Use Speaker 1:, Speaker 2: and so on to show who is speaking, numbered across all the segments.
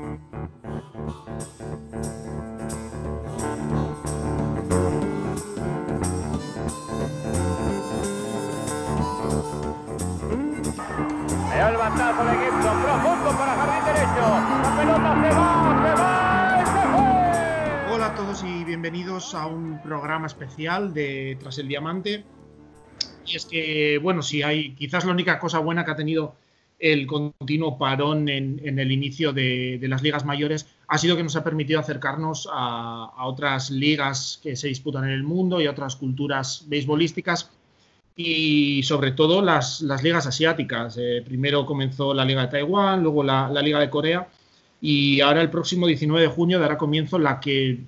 Speaker 1: el de para derecho. La pelota se va, se va, se.
Speaker 2: Hola a todos y bienvenidos a un programa especial de Tras el Diamante. Y es que, bueno, si hay quizás la única cosa buena que ha tenido el continuo parón en, el inicio de, las ligas mayores ha sido que nos ha permitido acercarnos a, otras ligas que se disputan en el mundo y a otras culturas beisbolísticas y sobre todo las, ligas asiáticas. Eh, primero comenzó la Liga de Taiwán, luego la, Liga de Corea y ahora el próximo 19 de junio dará comienzo la que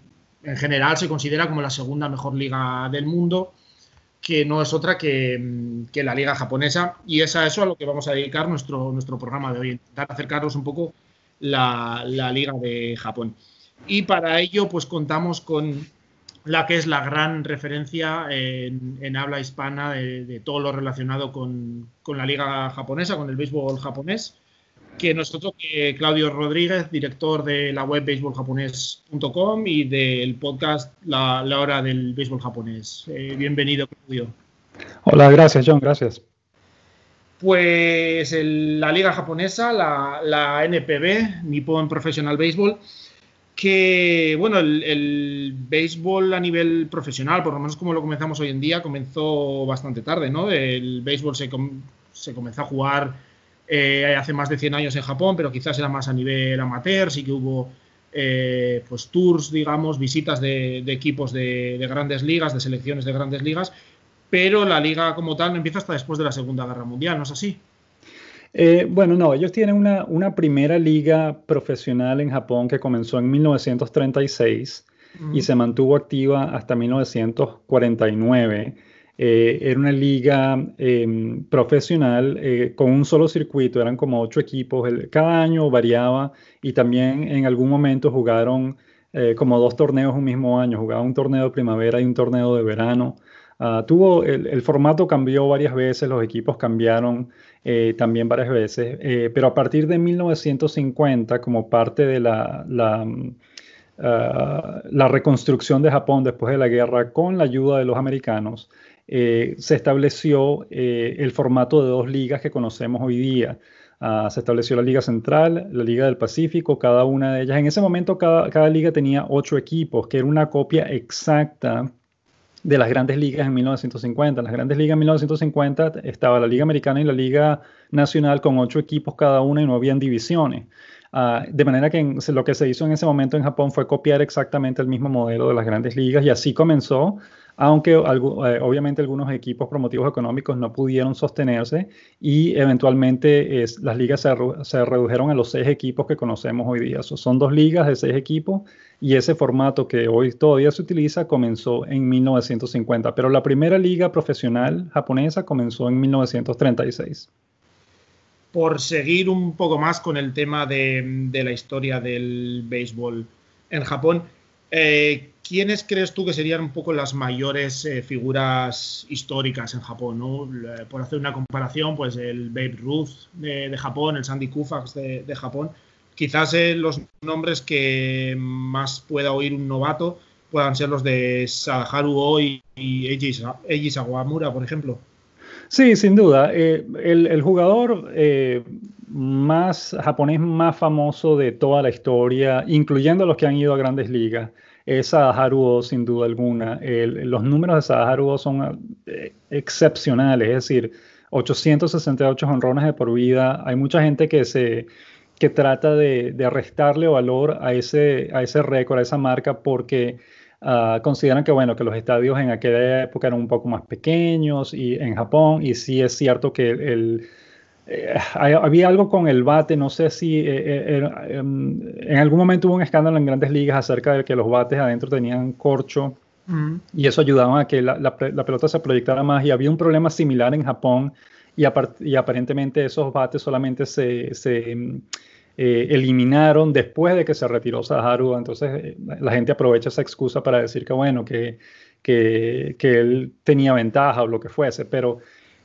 Speaker 2: en general se considera como la segunda mejor liga del mundo, que no es otra que, que la liga japonesa y es a eso a lo que vamos a dedicar nuestro, nuestro programa de hoy, intentar acercarnos un poco la, la liga de Japón. Y para ello pues contamos con la que es la gran referencia en, habla hispana de, todo lo relacionado con, la liga japonesa, con el béisbol japonés, que nosotros, que Claudio Rodríguez, director de la web béisboljaponés.com y del podcast la, Hora del Béisbol Japonés. Eh, bienvenido, Claudio.
Speaker 3: Hola, gracias, John, gracias.
Speaker 2: Pues la liga japonesa, la, la NPB, Nippon Professional Baseball, que, bueno, el, béisbol a nivel profesional, por lo menos como lo comenzamos hoy en día, comenzó bastante tarde, ¿no? El béisbol se, se comenzó a jugar eh, hace más de 100 años en Japón, pero quizás era más a nivel amateur, sí que hubo eh, pues tours, digamos, visitas de, equipos de, de, grandes ligas, de selecciones de grandes ligas, pero la liga como tal no empieza hasta después de la Segunda Guerra Mundial, ¿no es así?
Speaker 3: Eh, bueno, no, ellos tienen una, primera liga profesional en Japón que comenzó en 1936 y se mantuvo activa hasta 1949. Eh, era una liga em, profesional eh, con un solo circuito, eran como ocho equipos, cada año variaba y también en algún momento jugaron como dos torneos un mismo año, jugaban un torneo de primavera y un torneo de verano. Ah, tuvo, el, formato cambió varias veces, los equipos cambiaron eh, también varias veces, eh, pero a partir de 1950, como parte de la, la, ah, la, reconstrucción de Japón después de la guerra con la ayuda de los americanos, eh, se estableció el formato de dos ligas que conocemos hoy día. Ah, se estableció la Liga Central, la Liga del Pacífico, cada una de ellas. En ese momento cada, cada liga tenía ocho equipos, que era una copia exacta de las grandes ligas en 1950. En las grandes ligas en 1950 estaba la Liga Americana y la Liga Nacional con ocho equipos cada una y no habían divisiones. Ah, de manera que lo que se hizo en ese momento en Japón fue copiar exactamente el mismo modelo de las grandes ligas y así comenzó aunque eh, obviamente algunos equipos por motivos económicos no pudieron sostenerse y eventualmente las ligas se, redujeron a los seis equipos que conocemos hoy día. son dos ligas de seis equipos y ese formato que hoy todavía se utiliza comenzó en 1950, pero la primera liga profesional japonesa comenzó en 1936
Speaker 2: por seguir un poco más con el tema de, la historia del béisbol en Japón, eh, ¿quiénes crees tú que serían un poco las mayores eh, figuras históricas en Japón? Por hacer una comparación, pues el Babe Ruth de, Japón, el Sandy Koufax de, Japón. Quizás eh, los nombres que más pueda oír un novato puedan ser los de Sadaharu O y, Eiji, Sawamura, por ejemplo.
Speaker 3: Sí, sin duda. el, jugador más japonés más famoso de toda la historia, incluyendo los que han ido a grandes ligas, es Sadaharu sin duda alguna. los números de Sadaharu son eh, excepcionales, es decir, 868 honrones de por vida. Hay mucha gente que se que trata de, restarle valor a ese, a ese récord, a esa marca, porque ah, consideran que, bueno, que los estadios en aquella época eran un poco más pequeños y en Japón, y sí es cierto que el eh, había algo con el bate, no sé si eh, eh, em, en algún momento hubo un escándalo en grandes ligas acerca de que los bates adentro tenían corcho mm. y eso ayudaba a que la, pelota se proyectara más y había un problema similar en Japón y, y aparentemente esos bates solamente se, em, eliminaron después de que se retiró Saharu, entonces la gente aprovecha esa excusa para decir que bueno, que, que, que él tenía ventaja o lo que fuese, pero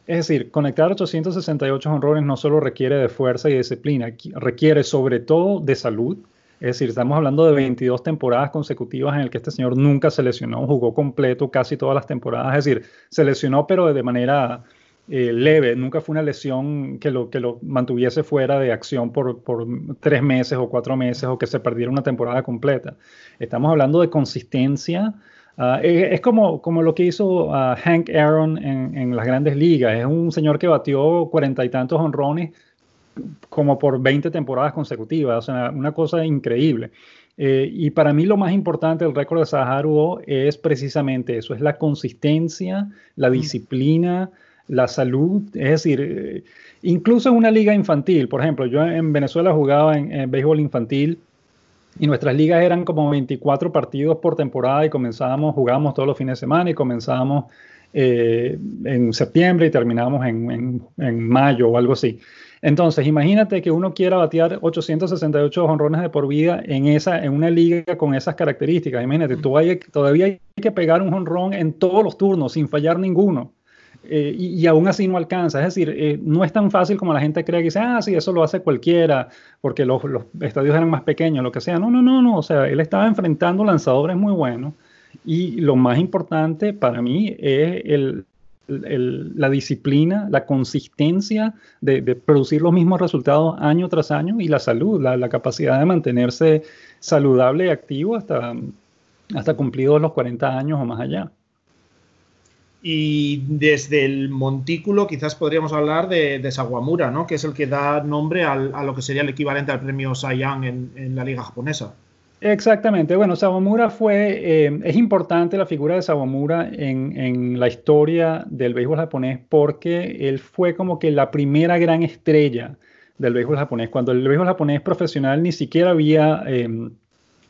Speaker 3: es decir, conectar 868 honrones no solo requiere de fuerza y disciplina, requiere sobre todo de salud Es decir, estamos hablando de 22 temporadas consecutivas en el que este señor nunca se lesionó, jugó completo casi todas las temporadas. Es decir, se lesionó pero de manera eh, leve, nunca fue una lesión que lo, que lo mantuviese fuera de acción por, por, tres meses o cuatro meses o que se perdiera una temporada completa. Estamos hablando de consistencia. Ah, es, como, como lo que hizo ah, Hank Aaron en, en, las grandes ligas. Es un señor que batió cuarenta y tantos honrones como por 20 temporadas consecutivas, o sea, una cosa increíble. Eh, y para mí lo más importante del récord de Saharu es precisamente eso, es la consistencia, la disciplina, la salud, es decir, eh, incluso en una liga infantil, por ejemplo, yo en Venezuela jugaba en, béisbol infantil y nuestras ligas eran como 24 partidos por temporada y comenzábamos, jugábamos todos los fines de semana y comenzábamos eh, en septiembre y terminábamos en, en mayo o algo así. Entonces, imagínate que uno quiera batear 868 honrones de por vida en, esa, en una liga con esas características. Imagínate, todavía hay que pegar un honrón en todos los turnos sin fallar ninguno. Eh, y, aún así no alcanza. Es decir, eh, no es tan fácil como la gente cree que dice, ah, sí, eso lo hace cualquiera, porque los, estadios eran más pequeños, lo que sea. No, no, no, no. O sea, él estaba enfrentando lanzadores muy buenos. Y lo más importante para mí es el, la disciplina, la consistencia de, producir los mismos resultados año tras año y la salud, la, capacidad de mantenerse saludable y activo hasta, hasta cumplidos los 40 años o más allá.
Speaker 2: Y desde el montículo quizás podríamos hablar de, de Sawamura, ¿no? que es el que da nombre a lo que sería el equivalente al premio Cy en, en la liga japonesa.
Speaker 3: Exactamente. Bueno, Sawamura fue, eh, es importante la figura de Sawamura en, en, la historia del béisbol japonés porque él fue como que la primera gran estrella del béisbol japonés. Cuando el béisbol japonés profesional ni siquiera había em,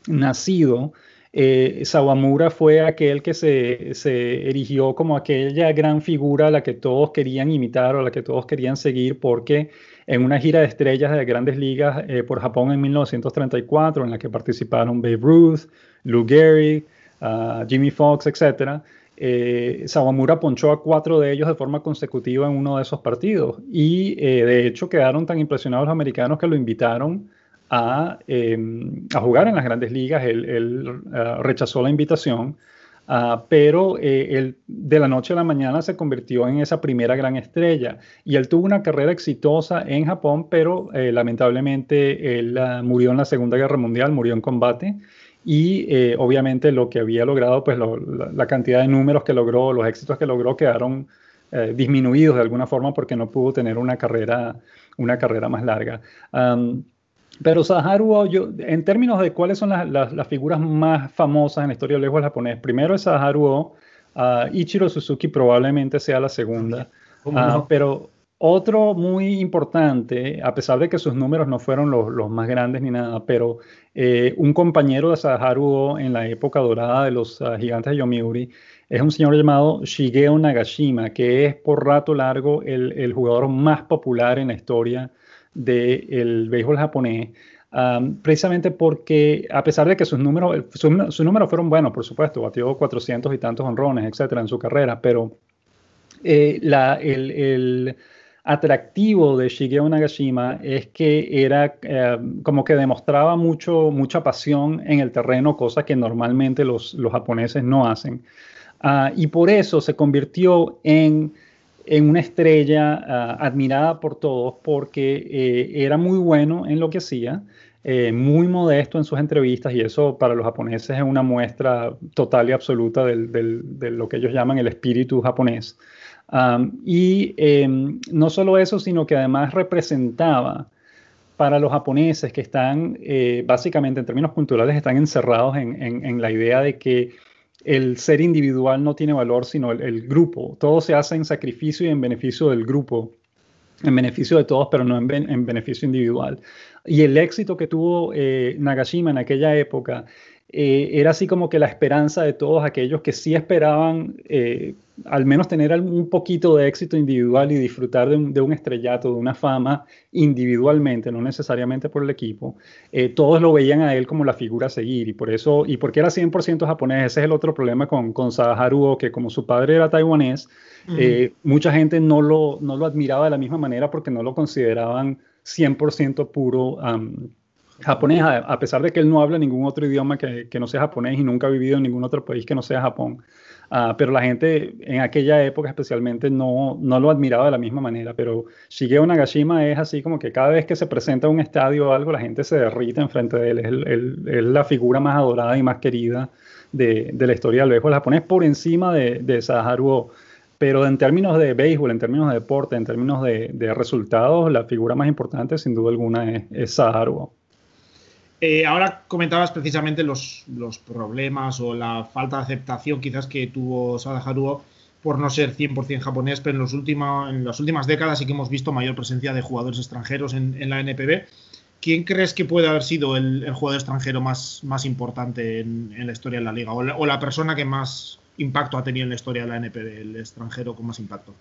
Speaker 3: nacido, eh, Sawamura fue aquel que se, se, erigió como aquella gran figura a la que todos querían imitar o a la que todos querían seguir porque en una gira de estrellas de grandes ligas eh, por Japón en 1934, en la que participaron Babe Ruth, Lou Gehrig, ah, Jimmy Fox, etc., eh, Sawamura ponchó a cuatro de ellos de forma consecutiva en uno de esos partidos. Y eh, de hecho quedaron tan impresionados los americanos que lo invitaron a, em, jugar en las grandes ligas. Él, ah, rechazó la invitación Ah, pero eh, él de la noche a la mañana se convirtió en esa primera gran estrella y él tuvo una carrera exitosa en Japón, pero eh, lamentablemente él ah, murió en la Segunda Guerra Mundial, murió en combate y eh, obviamente lo que había logrado, pues la, cantidad de números que logró, los éxitos que logró quedaron disminuidos de alguna forma porque no pudo tener una carrera, una carrera más larga. Pero Saharu, yo, en términos de cuáles son las, figuras más famosas en la historia del béisbol japonés, primero es Saharu, uh, Ichiro Suzuki probablemente sea la segunda, uh, pero otro muy importante, a pesar de que sus números no fueron los, más grandes ni nada, pero eh, un compañero de Saharu en la época dorada de los uh, gigantes de Yomiuri es un señor llamado Shigeo Nagashima, que es por rato largo el, el jugador más popular en la historia del béisbol japonés, precisamente porque a pesar de que sus números, sus, números fueron buenos, por supuesto, batió 400 y tantos honrones, etcétera, en su carrera, pero eh, el, atractivo de Shigeo Nagashima es que era eh, como que demostraba mucho, mucha pasión en el terreno, cosa que normalmente los, los japoneses no hacen. Ah, y por eso se convirtió en en una estrella ah, admirada por todos porque eh, era muy bueno en lo que hacía, eh, muy modesto en sus entrevistas y eso para los japoneses es una muestra total y absoluta de lo que ellos llaman el espíritu japonés. y em, no solo eso, sino que además representaba para los japoneses que están, eh, básicamente en términos culturales, están encerrados en la idea de que el ser individual no tiene valor, sino el, grupo. Todo se hace en sacrificio y en beneficio del grupo, en beneficio de todos, pero no en, beneficio individual. Y el éxito que tuvo eh, Nagashima en aquella época eh, era así como que la esperanza de todos aquellos que sí esperaban eh, al menos tener un poquito de éxito individual y disfrutar de un, estrellato, de una fama individualmente, no necesariamente por el equipo, eh, todos lo veían a él como la figura a seguir. Y por eso, y porque era 100% japonés, ese es el otro problema con, con Saharuo, que como su padre era taiwanés, mucha gente no lo, no lo admiraba de la misma manera porque no lo consideraban 100% puro japonés, a, pesar de que él no habla ningún otro idioma que, no sea japonés y nunca ha vivido en ningún otro país que no sea Japón. Ah, pero la gente en aquella época especialmente no, no lo admiraba de la misma manera. Pero Shigeo Nagashima es así como que cada vez que se presenta a un estadio o algo, la gente se derrite enfrente de él. Es, es la figura más adorada y más querida de, de la historia del béisbol japonés por encima de, de Saharu pero en términos de béisbol, en términos de deporte, en términos de, de resultados, la figura más importante sin duda alguna es, es
Speaker 2: eh, ahora comentabas precisamente los, problemas o la falta de aceptación quizás que tuvo Sada por no ser 100% japonés, pero en, los en las últimas décadas sí que hemos visto mayor presencia de jugadores extranjeros en, la NPB. ¿Quién crees que puede haber sido el, jugador extranjero más, importante en, en, la historia de la liga? O la, o la persona que más impacto ha tenido en la historia de la NPB, el extranjero con más impacto?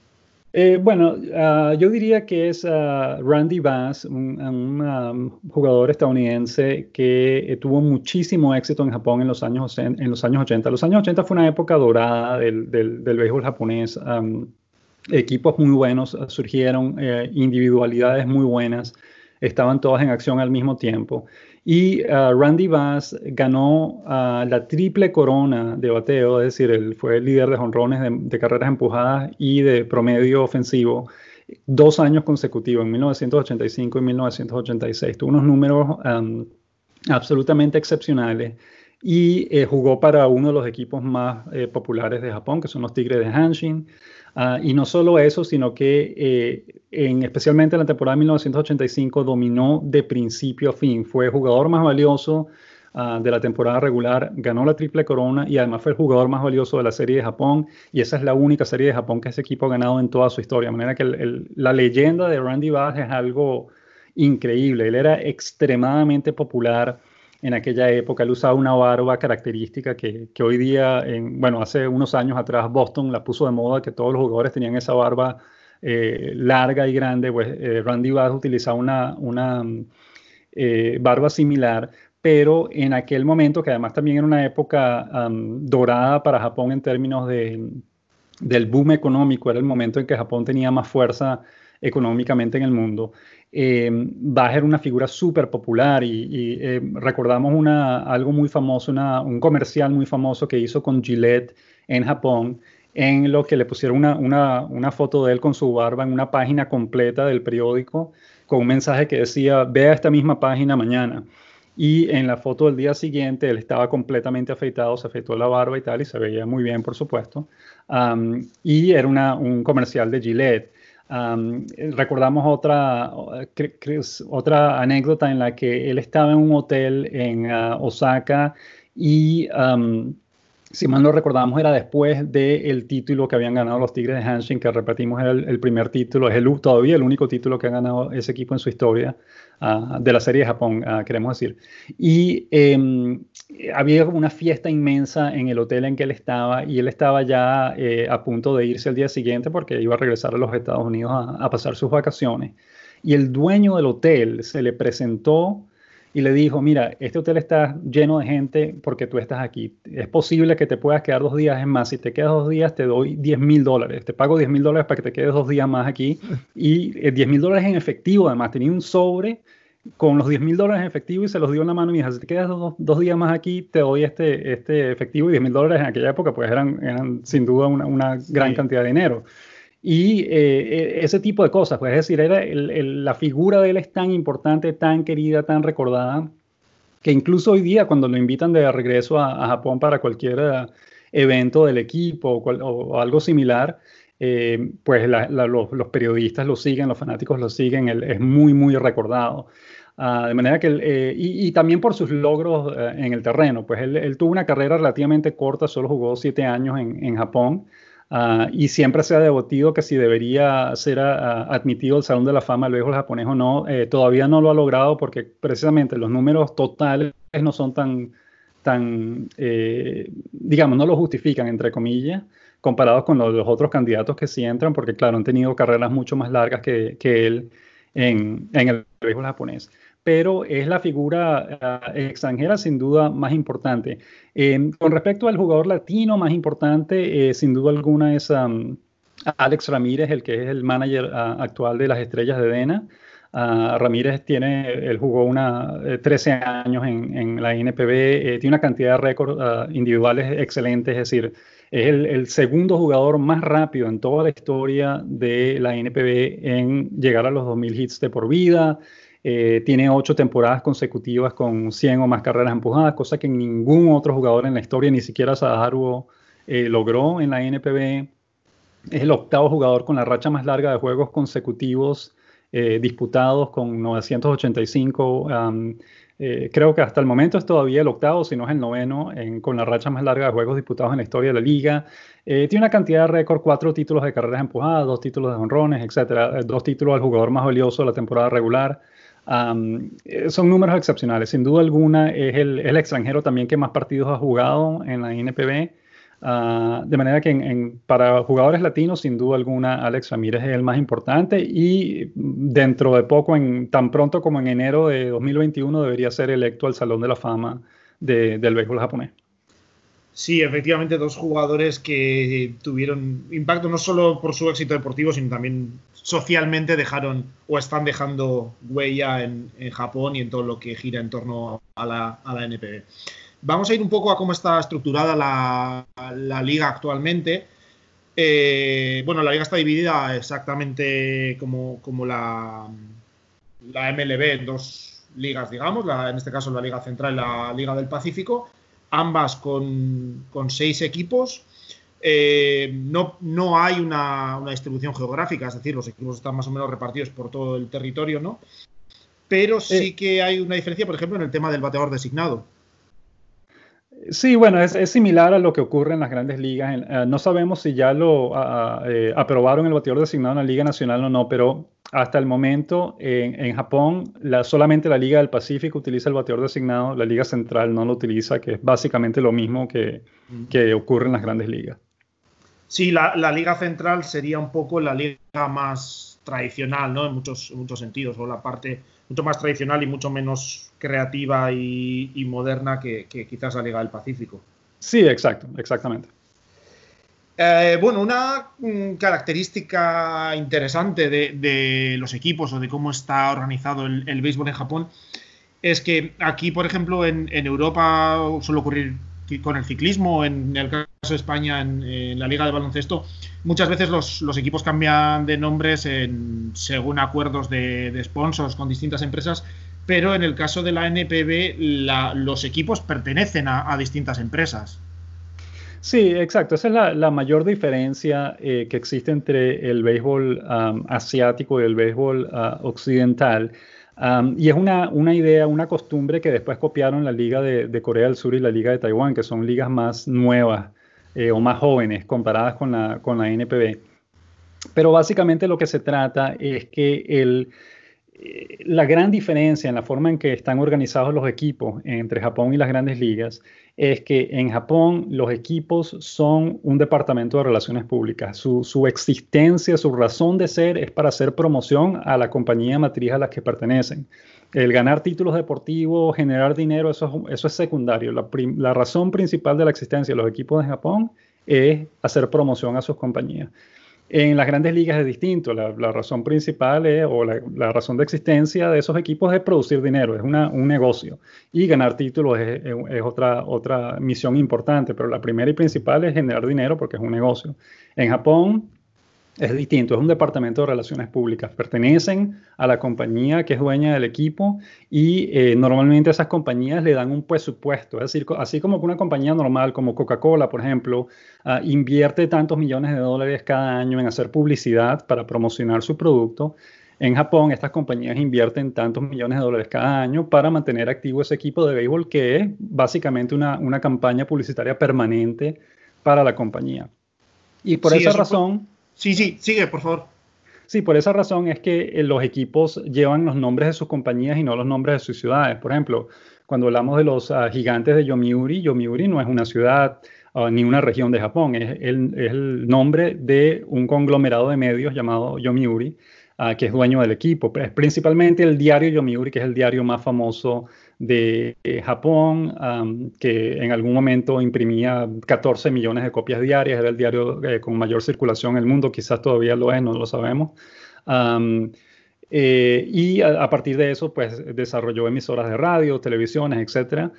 Speaker 3: Eh, bueno, uh, yo diría que es uh, Randy Bass, un, um, jugador estadounidense que eh, tuvo muchísimo éxito en Japón en los, años, en, los años 80. Los años 80 fue una época dorada del, del, béisbol japonés. Equipos muy buenos surgieron, eh, individualidades muy buenas, estaban todas en acción al mismo tiempo. Y uh, Randy Bass ganó uh, la triple corona de bateo, es decir, él fue el líder de jonrones de, carreras empujadas y de promedio ofensivo dos años consecutivos, en 1985 y 1986. Tuvo unos números um, absolutamente excepcionales y eh, jugó para uno de los equipos más eh, populares de Japón, que son los Tigres de Hanshin. Uh, y no solo eso, sino que eh, en, especialmente en la temporada de 1985 dominó de principio a fin. Fue jugador más valioso uh, de la temporada regular, ganó la triple corona y además fue el jugador más valioso de la serie de Japón. Y esa es la única serie de Japón que ese equipo ha ganado en toda su historia. De manera que la leyenda de Randy Bass es algo increíble. Él era extremadamente popular en aquella época. Él usaba una barba característica que, que, hoy día, en, bueno, hace unos años atrás Boston la puso de moda, que todos los jugadores tenían esa barba eh, larga y grande. Pues eh, Randy Bass utilizaba una, una eh, barba similar, pero en aquel momento, que además también era una época dorada para Japón en términos de, del boom económico, era el momento en que Japón tenía más fuerza económicamente en el mundo eh, Bach era una figura súper popular y, eh, recordamos una, algo muy famoso, un comercial muy famoso que hizo con Gillette en Japón, en lo que le pusieron una, una, una, foto de él con su barba en una página completa del periódico con un mensaje que decía, vea esta misma página mañana. Y en la foto del día siguiente él estaba completamente afeitado, se afeitó la barba y tal, y se veía muy bien, por supuesto. Y era una, un comercial de Gillette. Recordamos otra, otra anécdota en la que él estaba en un hotel en uh, Osaka y, si mal no recordamos, era después del título que habían ganado los Tigres de Hanshin, que repetimos era el, primer título, es el, todavía el único título que ha ganado ese equipo en su historia. Uh, de la serie de Japón, uh, queremos decir. Y eh, había una fiesta inmensa en el hotel en que él estaba y él estaba ya eh, a punto de irse el día siguiente porque iba a regresar a los Estados Unidos a, pasar sus vacaciones. Y el dueño del hotel se le presentó y le dijo, mira, este hotel está lleno de gente porque tú estás aquí. Es posible que te puedas quedar dos días. Es más, si te quedas dos días, te doy 10 mil dólares. Te pago 10 mil dólares para que te quedes dos días más aquí. Y 10 eh, mil dólares en efectivo, además. Tenía un sobre con los 10 mil dólares en efectivo y se los dio en la mano y dijo, si te quedas dos, dos, días más aquí, te doy este, este efectivo y 10 mil dólares en aquella época pues eran, eran sin duda una, una gran sí. cantidad de dinero. Y eh, e, ese tipo de cosas, pues es decir, era el, el, la figura de él es tan importante, tan querida, tan recordada, que incluso hoy día cuando lo invitan de regreso a, a Japón para cualquier uh, evento del equipo o, cual, o algo similar, eh, pues la, la, los, los, periodistas lo siguen, los fanáticos lo siguen, él es muy, muy recordado. Uh, de manera que, él, eh, y, y, también por sus logros uh, en el terreno, pues él, él, tuvo una carrera relativamente corta, solo jugó siete años en, en Japón. Uh, y siempre se ha debatido que si debería ser admitido al Salón de la Fama del béisbol japonés o no. Eh, todavía no lo ha logrado porque precisamente los números totales no son tan, tan eh, digamos, no lo justifican, entre comillas, comparados con los, los, otros candidatos que sí entran, porque claro, han tenido carreras mucho más largas que, que él en, en el béisbol japonés pero es la figura uh, extranjera sin duda más importante. Eh, con respecto al jugador latino más importante, eh, sin duda alguna es um, Alex Ramírez, el que es el manager uh, actual de las Estrellas de Dena. Ah, Ramírez tiene, él jugó una, 13 años en, la NPB, tiene una cantidad de récords individuales excelentes, es decir, es el, segundo jugador más rápido en toda la historia de la NPB en llegar a los 2.000 hits de por vida. Eh, tiene ocho temporadas consecutivas con 100 o más carreras empujadas, cosa que ningún otro jugador en la historia, ni siquiera Sadaharu, eh, logró en la NPB. Es el octavo jugador con la racha más larga de juegos consecutivos eh, disputados con 985. Eh, creo que hasta el momento es todavía el octavo, si no es el noveno, con la racha más larga de juegos disputados en la historia de la liga. Eh, tiene una cantidad de récord, cuatro títulos de carreras empujadas, dos títulos de honrones, etcétera, dos títulos al jugador más valioso de la temporada regular. Son números excepcionales. Sin duda alguna, es el, el, extranjero también que más partidos ha jugado en la NPB. Ah, de manera que para jugadores latinos, sin duda alguna, Alex Ramírez es el más importante y dentro de poco, en, tan pronto como en enero de 2021, debería ser electo al Salón de la Fama del béisbol japonés.
Speaker 2: Sí, efectivamente, dos jugadores que tuvieron impacto no solo por su éxito deportivo, sino también socialmente dejaron o están dejando huella en, Japón y en todo lo que gira en torno a la, NPB. Vamos a ir un poco a cómo está estructurada la, liga actualmente. Eh, bueno, la liga está dividida exactamente como, como la, la, MLB en dos ligas, digamos, en este caso la Liga Central y la Liga del Pacífico, ambas con, seis equipos. Eh, no, no, hay una, distribución geográfica, es decir, los equipos están más o menos repartidos por todo el territorio, ¿no? Pero sí eh. que hay una diferencia, por ejemplo, en el tema del bateador designado.
Speaker 3: Sí, bueno, es, similar a lo que ocurre en las grandes ligas. Eh, no sabemos si ya lo aprobaron el bateador designado en la Liga Nacional o no, pero hasta el momento en, Japón solamente la Liga del Pacífico utiliza el bateador designado, la Liga Central no lo utiliza, que es básicamente lo mismo que, ocurre en las grandes ligas.
Speaker 2: Sí, la, Liga Central sería un poco la liga más tradicional, ¿no? En muchos, en muchos sentidos, o la parte mucho más tradicional y mucho menos creativa y, moderna que, quizás la Liga del Pacífico.
Speaker 3: Sí, exacto, exactamente.
Speaker 2: Eh, bueno, una mm, característica interesante de, los equipos o de cómo está organizado el, béisbol en Japón es que aquí, por ejemplo, en, Europa suele ocurrir con el ciclismo, en el caso de España, en, la Liga de Baloncesto, muchas veces los, equipos cambian de nombres según acuerdos de, sponsors con distintas empresas, pero en el caso de la NPB los equipos pertenecen a, distintas empresas.
Speaker 3: Sí, exacto. Esa es la, mayor diferencia eh, que existe entre el béisbol asiático y el béisbol ah, occidental. Y es una, una, idea, una costumbre que después copiaron la Liga de, Corea del Sur y la Liga de Taiwán, que son ligas más nuevas eh, o más jóvenes comparadas con la, con la NPB. Pero básicamente lo que se trata es que el, la gran diferencia en la forma en que están organizados los equipos entre Japón y las grandes ligas es que en Japón los equipos son un departamento de relaciones públicas. Su, existencia, su razón de ser es para hacer promoción a la compañía matriz a la que pertenecen. El ganar títulos deportivos, generar dinero, eso, eso es secundario. La, razón principal de la existencia de los equipos de Japón es hacer promoción a sus compañías. En las grandes ligas es distinto. La, razón principal es, o la, razón de existencia de esos equipos es producir dinero, es una, un negocio. Y ganar títulos es, es, otra, otra misión importante, pero la primera y principal es generar dinero porque es un negocio. En Japón, es distinto, es un departamento de relaciones públicas. Pertenecen a la compañía que es dueña del equipo y eh, normalmente esas compañías le dan un presupuesto. Es decir, así como que una compañía normal como Coca-Cola, por ejemplo, ah, invierte tantos millones de dólares cada año en hacer publicidad para promocionar su producto. En Japón, estas compañías invierten tantos millones de dólares cada año para mantener activo ese equipo de béisbol que es básicamente una, una campaña publicitaria permanente para la compañía. Y por esa razón...
Speaker 2: Sí, sí, sigue, por favor.
Speaker 3: Sí, por esa razón es que eh, los equipos llevan los nombres de sus compañías y no los nombres de sus ciudades. Por ejemplo, cuando hablamos de los ah, gigantes de Yomiuri, Yomiuri no es una ciudad ah, ni una región de Japón, es el, nombre de un conglomerado de medios llamado Yomiuri, uh, que es dueño del equipo. Es principalmente el diario Yomiuri, que es el diario más famoso de eh, Japón, que en algún momento imprimía 14 millones de copias diarias, era el diario eh, con mayor circulación en el mundo, quizás todavía lo es, no lo sabemos. Eh, y a, partir de eso, pues desarrolló emisoras de radio, televisiones, etc.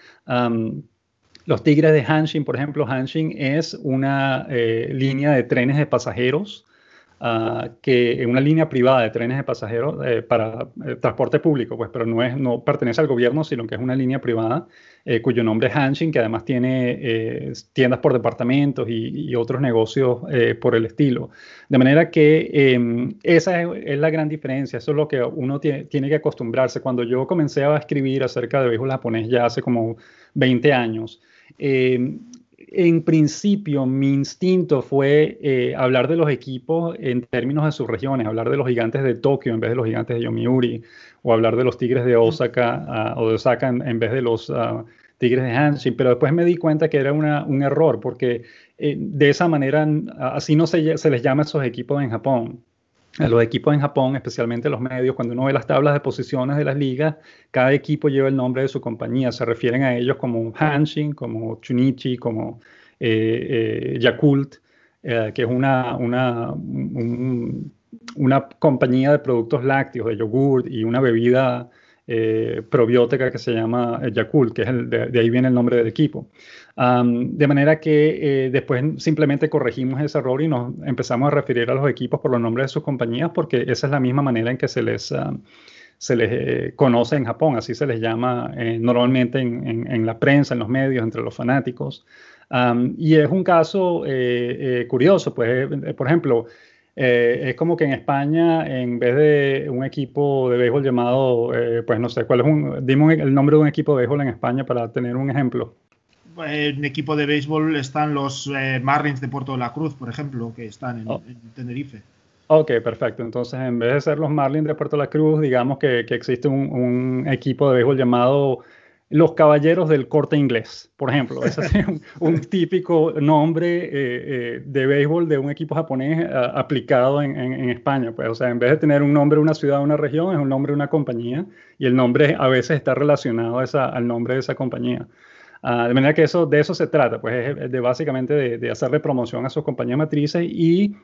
Speaker 3: los Tigres de Hanshin, por ejemplo, Hanshin es una línea de trenes de pasajeros uh, que una línea privada de trenes de pasajeros eh, para transporte público, pues, pero no, es, no pertenece al gobierno, sino que es una línea privada cuyo nombre es Hanshin, que además tiene tiendas por departamentos y, otros negocios por el estilo. De manera que em, esa es, la gran diferencia, eso es lo que uno tiene, que acostumbrarse. Cuando yo comencé a escribir acerca de béisbol japonés ya hace como 20 años, em, en principio mi instinto fue eh, hablar de los equipos en términos de sus regiones, hablar de los gigantes de Tokio en vez de los gigantes de Yomiuri, o hablar de los tigres de Osaka ah, o de Osaka en, vez de los ah, tigres de Hanshin, pero después me di cuenta que era un error, porque eh, de esa manera, así no se, les llama a esos equipos en Japón. A los equipos en Japón, especialmente los medios, cuando uno ve las tablas de posiciones de las ligas, cada equipo lleva el nombre de su compañía. Se refieren a ellos como Hanshin, como Chunichi, como eh, eh, Yakult, que es una, una, una compañía de productos lácteos, de yogur y una bebida probiótica que se llama Yakult, que es el, de, ahí viene el nombre del equipo de manera que eh, después simplemente corregimos ese error y nos empezamos a referir a los equipos por los nombres de sus compañías porque esa es la misma manera en que se les, se les eh, conoce en Japón, así se les llama eh, normalmente en, en, la prensa, en los medios, entre los fanáticos. y es un caso curioso, pues, por ejemplo, es como que en España, en vez de un equipo de béisbol llamado, pues no sé, ¿cuál es un, dime el nombre de un equipo de béisbol en España para tener un ejemplo
Speaker 2: en equipo de béisbol están los eh, Marlins de Puerto de la Cruz, por ejemplo, que están en, oh. Tenerife.
Speaker 3: Ok, perfecto. Entonces, en vez de ser los Marlins de Puerto de la Cruz, digamos que, existe un, equipo de béisbol llamado los Caballeros del Corte Inglés, por ejemplo. Ese es un, típico nombre eh, eh, de béisbol de un equipo japonés aplicado en, España. Pues, o sea, en vez de tener un nombre de una ciudad una región, es un nombre de una compañía y el nombre a veces está relacionado al nombre de esa compañía. Ah, de manera que eso, de eso se trata, pues de básicamente de, hacerle promoción a sus compañías matrices y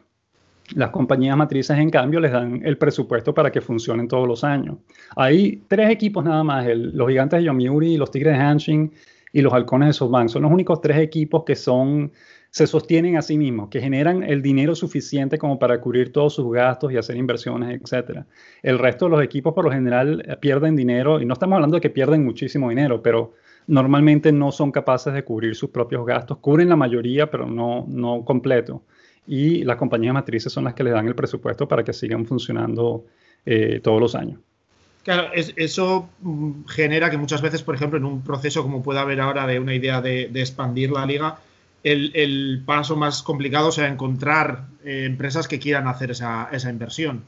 Speaker 3: las compañías matrices, en cambio, les dan el presupuesto para que funcionen todos los años. Hay tres equipos nada más, los gigantes de Yomiuri, los tigres de Hanshin y los halcones de SoftBank. Son los únicos tres equipos que son, se sostienen a sí mismos, que generan el dinero suficiente como para cubrir todos sus gastos y hacer inversiones, etc. El resto de los equipos, por lo general, pierden dinero, y no estamos hablando de que pierden muchísimo dinero, pero normalmente no son capaces de cubrir sus propios gastos, cubren la mayoría, pero no, no completo. Y las compañías matrices son las que les dan el presupuesto para que sigan funcionando eh, todos los años.
Speaker 2: Claro, eso mm, genera que muchas veces, por ejemplo, en un proceso como puede haber ahora de una idea de, expandir la liga, el, paso más complicado sea encontrar eh, empresas que quieran hacer esa, esa inversión.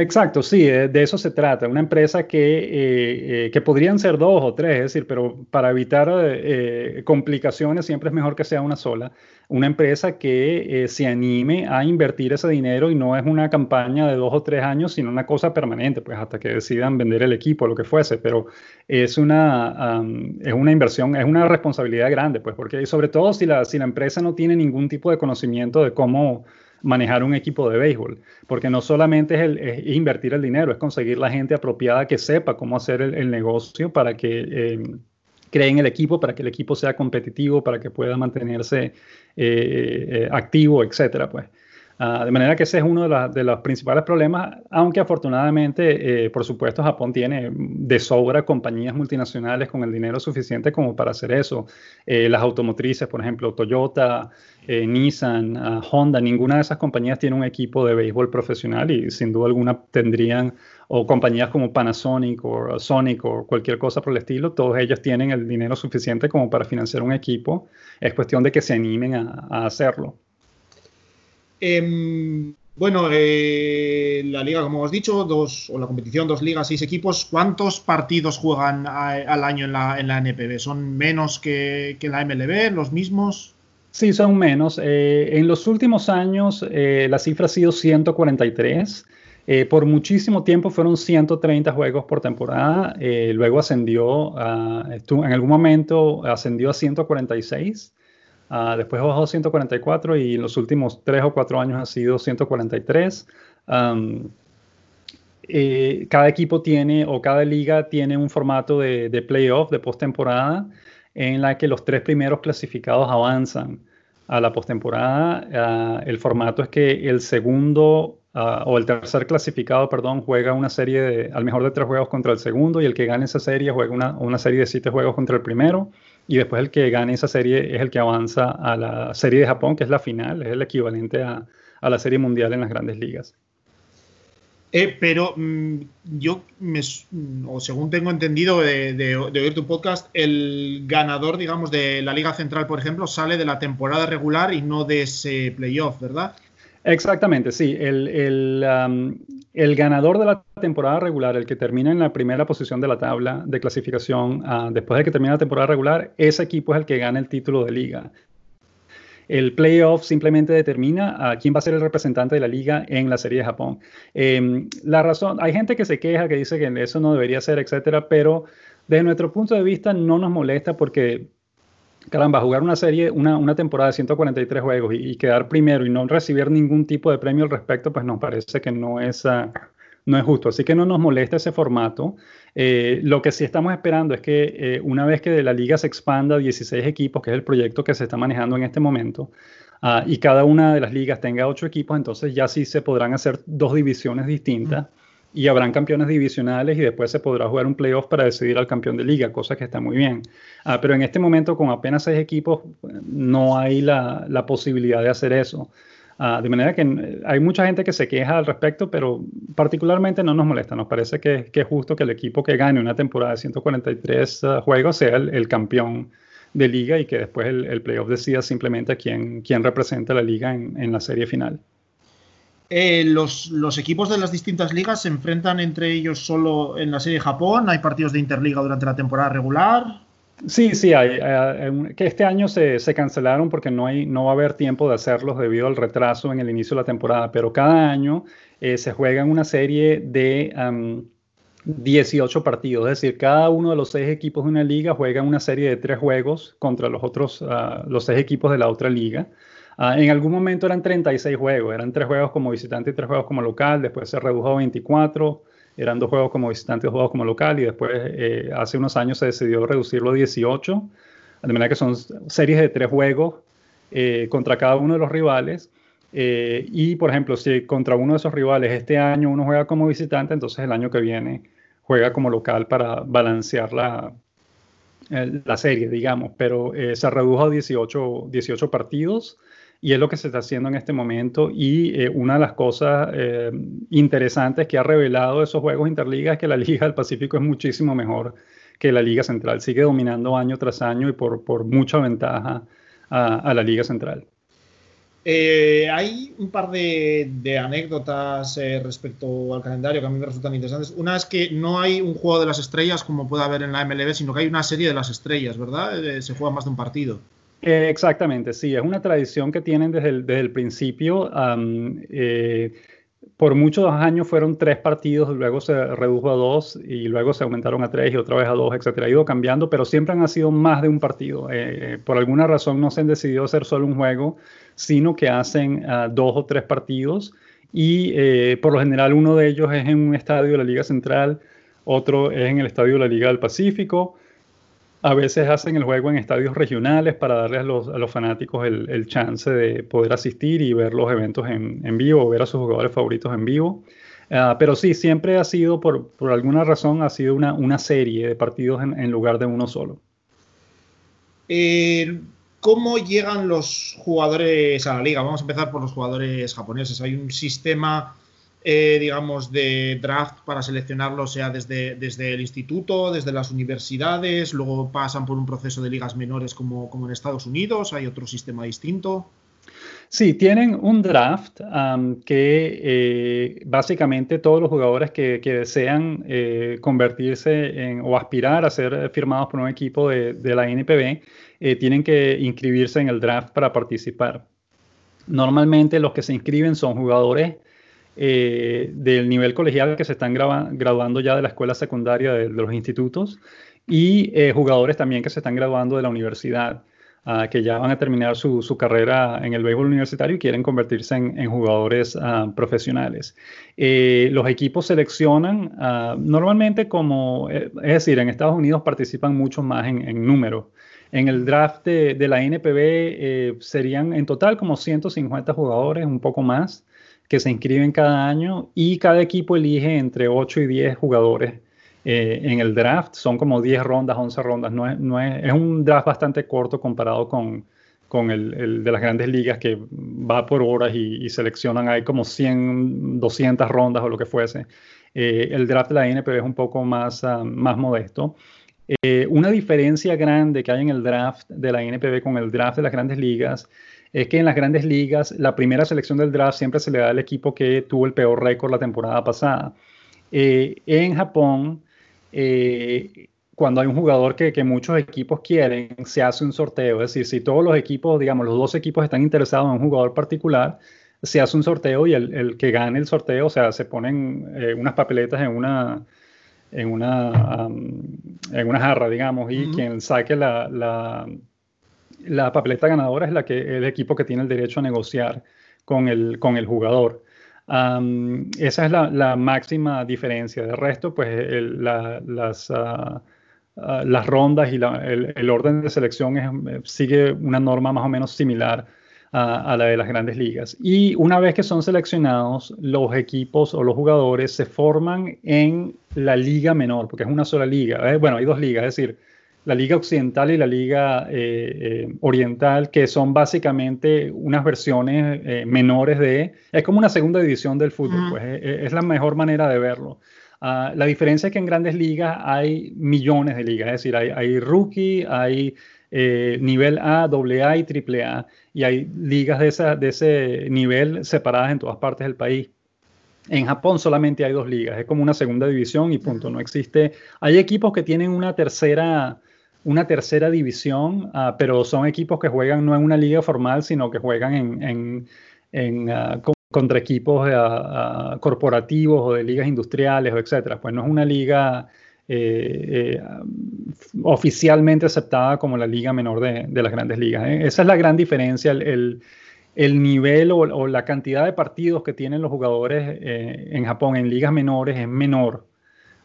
Speaker 3: Exacto, sí, eh, de eso se trata. Una empresa que, eh, eh, que podrían ser dos o tres, es decir, pero para evitar complicaciones siempre es mejor que sea una sola. Una empresa que se anime a invertir ese dinero y no es una campaña de dos o tres años, sino una cosa permanente, pues hasta que decidan vender el equipo, lo que fuese. Pero es una, es una inversión, es una responsabilidad grande, pues, porque sobre todo si la, si la empresa no tiene ningún tipo de conocimiento de cómo manejar un equipo de béisbol, porque no solamente es, el, invertir el dinero, es conseguir la gente apropiada que sepa cómo hacer el, negocio para que eh, creen el equipo, para que el equipo sea competitivo, para que pueda mantenerse eh, eh, activo, etcétera, pues. Ah, de manera que ese es uno de, los principales problemas, aunque afortunadamente, eh, por supuesto, Japón tiene de sobra compañías multinacionales con el dinero suficiente como para hacer eso. Eh, las automotrices, por ejemplo, Toyota, eh, Nissan, ah, Honda, ninguna de esas compañías tiene un equipo de béisbol profesional y sin duda alguna tendrían, o compañías como Panasonic o Sonic o cualquier cosa por el estilo, todos ellos tienen el dinero suficiente como para financiar un equipo. Es cuestión de que se animen a hacerlo.
Speaker 2: Em, bueno, eh, la liga, como hemos dicho, dos, o la competición, dos ligas, seis equipos. ¿Cuántos partidos juegan al año en la, en la NPB? ¿Son menos que, que, la MLB? ¿Los mismos?
Speaker 3: Sí, son menos. Eh, en los últimos años eh, la cifra ha sido 143. por muchísimo tiempo fueron 130 juegos por temporada. luego ascendió, a, en algún momento ascendió a 146. Ah, después bajó 144 y en los últimos tres o cuatro años ha sido 143. eh, cada equipo tiene o cada liga tiene un formato de, de playoff, de postemporada, en la que los tres primeros clasificados avanzan a la postemporada. Ah, el formato es que el segundo ah, o el tercer clasificado, perdón, juega una serie de, al mejor de tres juegos contra el segundo y el que gane esa serie juega una, una serie de siete juegos contra el primero y después el que gane esa serie es el que avanza a la serie de Japón, que es la final, es el equivalente a, a la serie mundial en las grandes ligas.
Speaker 2: Eh, pero mm, yo, o según tengo entendido de, oír tu podcast, el ganador, digamos, de la Liga Central, por ejemplo, sale de la temporada regular y no de ese playoff, ¿verdad?
Speaker 3: Exactamente, sí. El, ganador de la temporada regular, el que termina en la primera posición de la tabla de clasificación, ah, después de que termine la temporada regular, ese equipo es el que gana el título de liga. El playoff simplemente determina a quién va a ser el representante de la liga en la Serie de Japón. Em, la razón, hay gente que se queja, que dice que eso no debería ser, etcétera, pero desde nuestro punto de vista no nos molesta porque caramba, jugar una serie, una, una, temporada de 143 juegos y, quedar primero y no recibir ningún tipo de premio al respecto, pues nos parece que no es, uh, no es justo. Así que no nos molesta ese formato. Eh, lo que sí estamos esperando es que eh, una vez que la liga se expanda a 16 equipos, que es el proyecto que se está manejando en este momento, uh, y cada una de las ligas tenga 8 equipos, entonces ya sí se podrán hacer dos divisiones distintas. Y habrán campeones divisionales y después se podrá jugar un playoff para decidir al campeón de liga, cosa que está muy bien. Uh, pero en este momento, con apenas seis equipos, no hay la, la posibilidad de hacer eso. Ah, de manera que eh, hay mucha gente que se queja al respecto, pero particularmente no nos molesta. Nos parece que, es justo que el equipo que gane una temporada de 143 ah, juegos sea el, campeón de liga y que después el, playoff decida simplemente quién, quién representa la liga en, la serie final.
Speaker 2: Eh, los, equipos de las distintas ligas se enfrentan entre ellos solo en la serie Japón. Hay partidos de interliga durante la temporada regular.
Speaker 3: Sí, sí, hay, que este año se, cancelaron porque no, hay, no va a haber tiempo de hacerlos debido al retraso en el inicio de la temporada, pero cada año eh, se juega una serie de 18 partidos, es decir, cada uno de los seis equipos de una liga juega una serie de tres juegos contra los otros, uh, los seis equipos de la otra liga. Uh, en algún momento eran 36 juegos, eran tres juegos como visitante y tres juegos como local, después se redujo a 24 eran dos juegos como visitante y dos juegos como local, y después eh, hace unos años se decidió reducirlo a 18, de manera que son series de tres juegos eh, contra cada uno de los rivales. Eh, y, por ejemplo, si contra uno de esos rivales este año uno juega como visitante, entonces el año que viene juega como local para balancear la, la serie, digamos. Pero se redujo a 18, 18 partidos y es lo que se está haciendo en este momento. Y eh, una de las cosas eh, interesantes que ha revelado esos Juegos Interligas es que la Liga del Pacífico es muchísimo mejor que la Liga Central. Sigue dominando año tras año y por, por mucha ventaja a, la Liga Central.
Speaker 2: Eh, hay un par de, de anécdotas respecto al calendario que a mí me resultan interesantes. Una es que no hay un juego de las estrellas como puede haber en la MLB, sino que hay una serie de las estrellas, ¿verdad? se juega más de un partido.
Speaker 3: Eh, exactamente, sí, es una tradición que tienen desde el, desde el principio. Eh, por muchos años fueron tres partidos, luego se redujo a dos y luego se aumentaron a tres y otra vez a dos, etcétera. Ha ido cambiando, pero siempre han sido más de un partido. Eh, por alguna razón no se han decidido hacer solo un juego, sino que hacen ah, dos o tres partidos y por lo general uno de ellos es en un estadio de la Liga Central, otro es en el estadio de la Liga del Pacífico a veces hacen el juego en estadios regionales para darles a los, fanáticos el, chance de poder asistir y ver los eventos en, vivo o ver a sus jugadores favoritos en vivo. Ah, pero sí, siempre ha sido, por, alguna razón, ha sido una, una serie de partidos en, lugar de uno solo.
Speaker 2: Eh, ¿Cómo llegan los jugadores a la liga? Vamos a empezar por los jugadores japoneses. Hay un sistema eh, digamos, de draft para seleccionarlo, sea desde, desde el instituto, desde las universidades, luego pasan por un proceso de ligas menores como, como en Estados Unidos, hay otro sistema distinto.
Speaker 3: Sí, tienen un draft que eh, básicamente todos los jugadores que, desean eh, convertirse en, o aspirar a ser firmados por un equipo de, de la NPB tienen que inscribirse en el draft para participar. Normalmente los que se inscriben son jugadores eh, del nivel colegial que se están graduando ya de la escuela secundaria de, los institutos y eh, jugadores también que se están graduando de la universidad. que ya van a terminar su, carrera en el béisbol universitario y quieren convertirse en, jugadores profesionales. los equipos seleccionan normalmente como, es decir, en Estados Unidos participan mucho más en, número. En el draft de, la NPB eh, serían en total como 150 jugadores, un poco más, que se inscriben cada año y cada equipo elige entre 8 y 10 jugadores eh, en el draft. Son como 10 rondas, 11 rondas. No es, no es, es un draft bastante corto comparado con, con el, de las grandes ligas que va por horas y, seleccionan, hay como 100, 200 rondas o lo que fuese. Eh, el draft de la NPB es un poco más, ah, más modesto. Eh, una diferencia grande que hay en el draft de la NPB con el draft de las grandes ligas es que en las grandes ligas la primera selección del draft siempre se le da al equipo que tuvo el peor récord la temporada pasada. Eh, en Japón, eh, cuando hay un jugador que, muchos equipos quieren, se hace un sorteo. Es decir, si todos los equipos, digamos, los dos equipos están interesados en un jugador particular, se hace un sorteo y el, que gane el sorteo, o sea, se ponen unas papeletas en una, en una, en una jarra, digamos, y quien saque la, la, papeleta ganadora es la que, el equipo que tiene el derecho a negociar con el, con el jugador. esa es la, máxima diferencia. De resto, pues las, ah, ah, las rondas y el, el, orden de selección sigue una norma más o menos similar a, la de las grandes ligas. Y una vez que son seleccionados, los equipos o los jugadores se forman en la liga menor, porque es una sola liga. ¿eh? Bueno, hay dos ligas, es decir, la liga occidental y la liga eh, eh, oriental, que son básicamente unas versiones menores de... Es como una segunda división del fútbol, pues es, la mejor manera de verlo. Ah, la diferencia es que en grandes ligas hay millones de ligas, es decir, hay, hay rookie, hay nivel A, AA y AAA y hay ligas de, esa, de ese nivel separadas en todas partes del país. En Japón solamente hay dos ligas, es como una segunda división y punto, no existe. Hay equipos que tienen una tercera, una tercera división, ah, pero son equipos que juegan no en una liga formal, sino que juegan en, en, ah, contra equipos ah, corporativos o de ligas industriales o etcétera. Pues no es una liga eh, eh, oficialmente aceptada como la liga menor de, las grandes ligas. ¿eh? Esa es la gran diferencia, el, nivel o, la cantidad de partidos que tienen los jugadores en Japón en ligas menores es menor.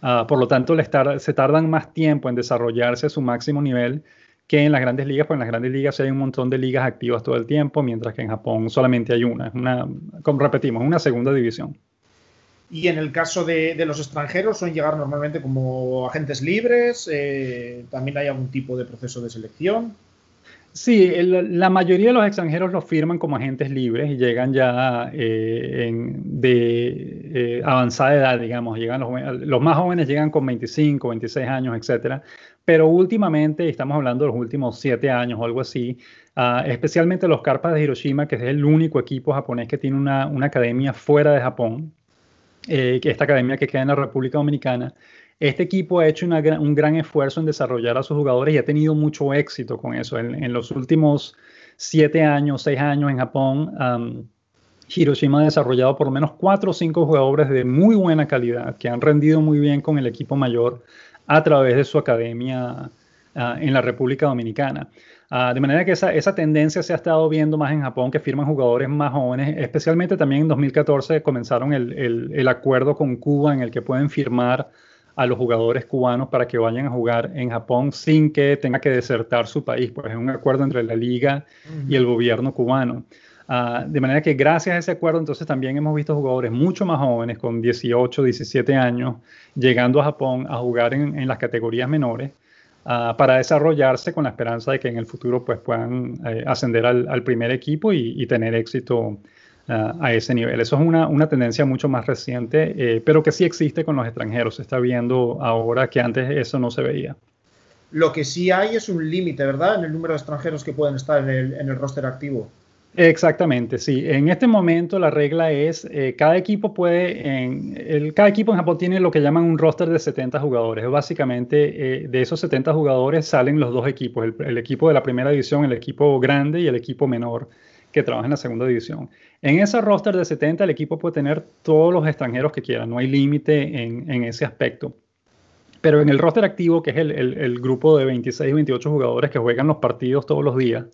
Speaker 3: Ah, por lo tanto, se tardan más tiempo en desarrollarse a su máximo nivel que en las grandes ligas, porque en las grandes ligas hay un montón de ligas activas todo el tiempo, mientras que en Japón solamente hay una. Una, como repetimos, una segunda división.
Speaker 2: Y en el caso de, los extranjeros, son llegar normalmente como agentes libres. Eh, también hay algún tipo de proceso de selección.
Speaker 3: Sí, la mayoría de los extranjeros los firman como agentes libres y llegan ya eh, de eh, avanzada edad, digamos. Llegan los, más jóvenes llegan con 25, 26 años, etcétera. Pero últimamente, estamos hablando de los últimos siete años o algo así, ah, especialmente los Carpas de Hiroshima, que es el único equipo japonés que tiene una academia fuera de Japón, eh, esta academia que queda en la República Dominicana. Este equipo ha hecho un gran esfuerzo en desarrollar a sus jugadores y ha tenido mucho éxito con eso. En, los últimos siete años, seis años en Japón, Hiroshima ha desarrollado por lo menos cuatro o cinco jugadores de muy buena calidad que han rendido muy bien con el equipo mayor a través de su academia ah, en la República Dominicana. Ah, de manera que esa, esa, tendencia se ha estado viendo más en Japón, que firman jugadores más jóvenes, especialmente también en 2014 comenzaron el, el, el, acuerdo con Cuba en el que pueden firmar a los jugadores cubanos para que vayan a jugar en Japón sin que tenga que desertar su país, pues es un acuerdo entre la liga y el gobierno cubano. Ah, de manera que gracias a ese acuerdo entonces también hemos visto jugadores mucho más jóvenes, con 18, 17 años, llegando a Japón a jugar en, en las categorías menores Ah, para desarrollarse con la esperanza de que en el futuro pues, puedan eh, ascender al, primer equipo y, tener éxito ah, a ese nivel. Eso es una, una tendencia mucho más reciente, eh, pero que sí existe con los extranjeros. Se está viendo ahora que antes eso no se veía.
Speaker 2: Lo que sí hay es un límite, ¿verdad? En el número de extranjeros que pueden estar en el, en el roster activo.
Speaker 3: Exactamente, sí. En este momento la regla es, eh, cada equipo puede, en, el, cada equipo en Japón tiene lo que llaman un roster de 70 jugadores. Básicamente, eh, de esos 70 jugadores salen los dos equipos, el, equipo de la primera división, el equipo grande y el equipo menor que trabaja en la segunda división. En ese roster de 70 el equipo puede tener todos los extranjeros que quiera, no hay límite en, en ese aspecto. Pero en el roster activo, que es el, grupo de 26 28 jugadores que juegan los partidos todos los días,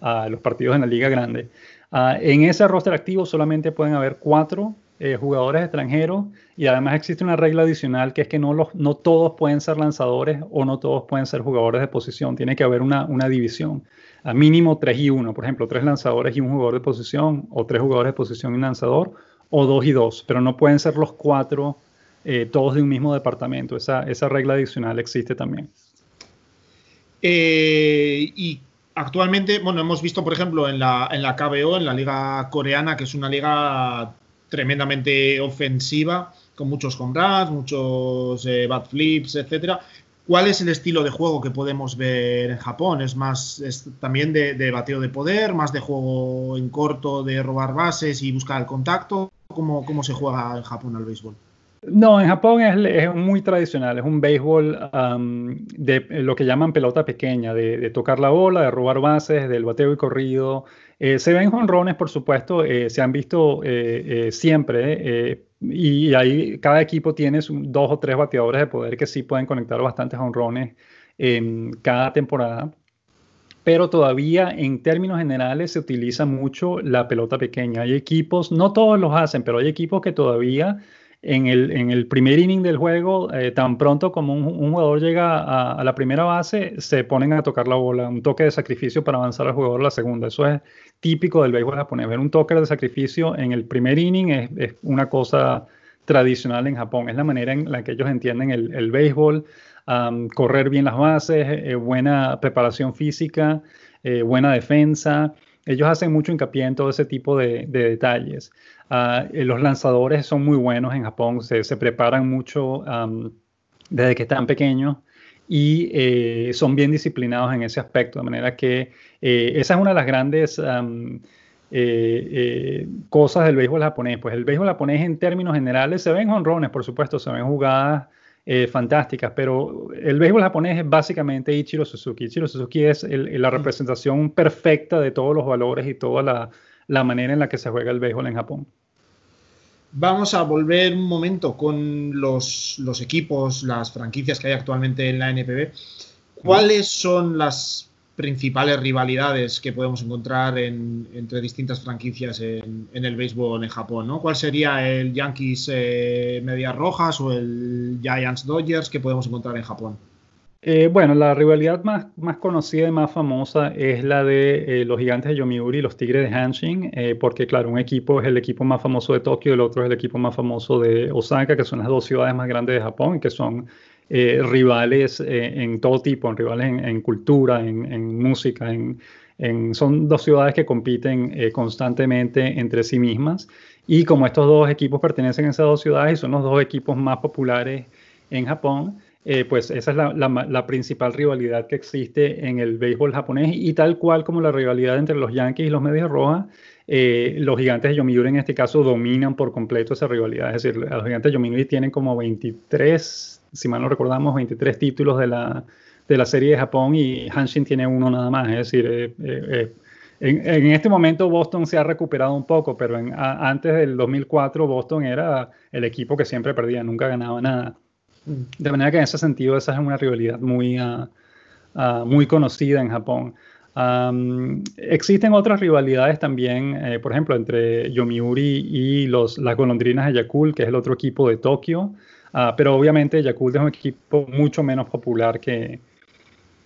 Speaker 3: uh, los partidos en la liga grande, uh, en ese roster activo solamente pueden haber cuatro eh, jugadores extranjeros y además existe una regla adicional que es que no, los, no todos pueden ser lanzadores o no todos pueden ser jugadores de posición. Tiene que haber una, una división. A mínimo 3 y 1, por ejemplo, tres lanzadores y un jugador de posición, o tres jugadores de posición y un lanzador, o dos y dos, pero no pueden ser los cuatro eh, todos de un mismo departamento. Esa, esa regla adicional existe también.
Speaker 2: Eh, y actualmente, bueno, hemos visto, por ejemplo, en la, en la KBO, en la liga coreana, que es una liga tremendamente ofensiva, con muchos home muchos eh, bad flips, etcétera. ¿Cuál es el estilo de juego que podemos ver en Japón? ¿Es más también de, bateo de poder, más de juego en corto, de robar bases y buscar el contacto? ¿Cómo, cómo se juega en Japón al béisbol?
Speaker 3: No, en Japón es, muy tradicional, es un béisbol de lo que llaman pelota pequeña, de, tocar la bola, de robar bases, del bateo y corrido. Eh, se ven jonrones, por supuesto, eh, se han visto eh, siempre, y ahí cada equipo tiene dos o tres bateadores de poder que sí pueden conectar bastantes honrones en cada temporada. Pero todavía en términos generales se utiliza mucho la pelota pequeña. Hay equipos, no todos los hacen, pero hay equipos que todavía en el, en el primer inning del juego, eh, tan pronto como un, jugador llega a, la primera base, se ponen a tocar la bola, un toque de sacrificio para avanzar al jugador a la segunda. Eso es típico del béisbol japonés. Ver un toque de sacrificio en el primer inning es, una cosa tradicional en Japón. Es la manera en la que ellos entienden el, el béisbol, correr bien las bases, eh, buena preparación física, eh, buena defensa. Ellos hacen mucho hincapié en todo ese tipo de, de detalles. Eh, los lanzadores son muy buenos en Japón, se, preparan mucho desde que están pequeños y eh, son bien disciplinados en ese aspecto, de manera que eh, esa es una de las grandes cosas del béisbol japonés. Pues el béisbol japonés en términos generales se ven honrones, por supuesto, se ven jugadas fantásticas, pero el béisbol japonés es básicamente Ichiro Suzuki. Ichiro Suzuki es la representación perfecta de todos los valores y toda la, la manera en la que se juega el béisbol en Japón.
Speaker 2: Vamos a volver un momento con los, equipos, las franquicias que hay actualmente en la NPB. ¿Cuáles son las principales rivalidades que podemos encontrar entre distintas franquicias en, el béisbol en Japón? ¿Cuál sería el Yankees eh, Medias Rojas o el Giants Dodgers que podemos encontrar en Japón?
Speaker 3: Eh, bueno, la rivalidad más, más conocida y más famosa es la de eh, los gigantes de Yomiuri y los Tigres de Hanshin, eh, porque claro, un equipo es el equipo más famoso de Tokio y el otro es el equipo más famoso de Osaka, que son las dos ciudades más grandes de Japón y que son rivales en todo tipo, rivales en, cultura, en, música, en, son dos ciudades que compiten constantemente entre sí mismas. Y como estos dos equipos pertenecen a esas dos ciudades y son los dos equipos más populares en Japón, eh, pues esa es la, principal rivalidad que existe en el béisbol japonés y tal cual como la rivalidad entre los Yankees y los Medias Rojas, eh, los gigantes de Yomiuri en este caso dominan por completo esa rivalidad. Es decir, los gigantes de Yomiuri tienen como 23, si mal no recordamos, 23 títulos de la, de la serie de Japón y Hanshin tiene uno nada más. Es decir, eh, en, este momento Boston se ha recuperado un poco, pero antes del 2004 Boston era el equipo que siempre perdía, nunca ganaba nada. De manera que en ese sentido esa es una rivalidad muy, ah, ah, muy conocida en Japón. existen otras rivalidades también, eh, por ejemplo, entre Yomiuri y los, las golondrinas de Yakult, que es el otro equipo de Tokio, ah, pero obviamente Yakult es un equipo mucho menos popular que,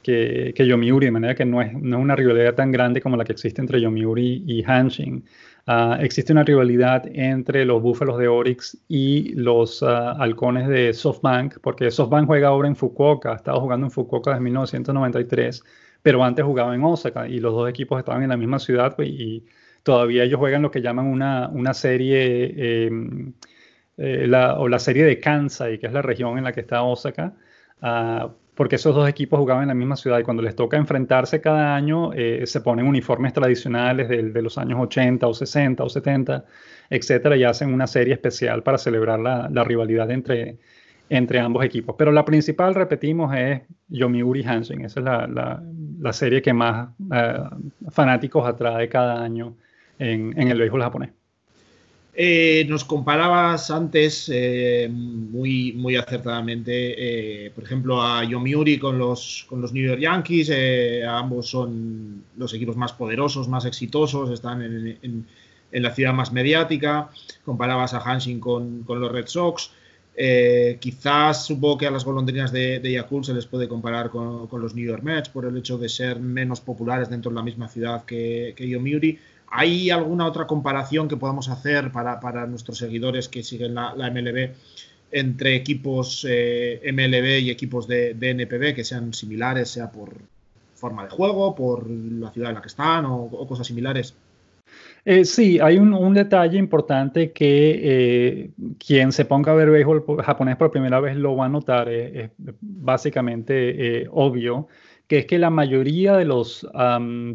Speaker 3: que, que, Yomiuri, de manera que no es, no es una rivalidad tan grande como la que existe entre Yomiuri y Hanshin. Ah, existe una rivalidad entre los Búfalos de Oryx y los ah, Halcones de SoftBank, porque SoftBank juega ahora en Fukuoka, ha estado jugando en Fukuoka desde 1993, pero antes jugaba en Osaka y los dos equipos estaban en la misma ciudad pues, y, todavía ellos juegan lo que llaman una, una serie, em, eh, o la serie de Kansai, que es la región en la que está Osaka. Uh, porque esos dos equipos jugaban en la misma ciudad y cuando les toca enfrentarse cada año eh, se ponen uniformes tradicionales de, de, los años 80 o 60 o 70, etcétera, y hacen una serie especial para celebrar la, la rivalidad entre, entre ambos equipos. Pero la principal, repetimos, es Yomiuri Hanshin. Esa es la, la, serie que más eh, fanáticos atrae cada año en, en el béisbol japonés.
Speaker 2: Eh, nos comparabas antes eh, muy, muy acertadamente, por ejemplo, a Yomiuri con los, con los New York Yankees. ambos son los equipos más poderosos, más exitosos, están en, en, la ciudad más mediática. Comparabas a Hanshin con, los Red Sox. Eh, quizás supongo que a las golondrinas de, de Yakult se les puede comparar con, los New York Mets por el hecho de ser menos populares dentro de la misma ciudad que, que Yomiuri. ¿Hay alguna otra comparación que podamos hacer para, nuestros seguidores que siguen la, MLB entre equipos eh, MLB y equipos de, NPB que sean similares, sea por forma de juego, por la ciudad en la que están o cosas similares?
Speaker 3: Eh, sí, hay un, detalle importante que eh, quien se ponga a ver béisbol japonés por primera vez lo va a notar, es, básicamente obvio, que es que la mayoría de los,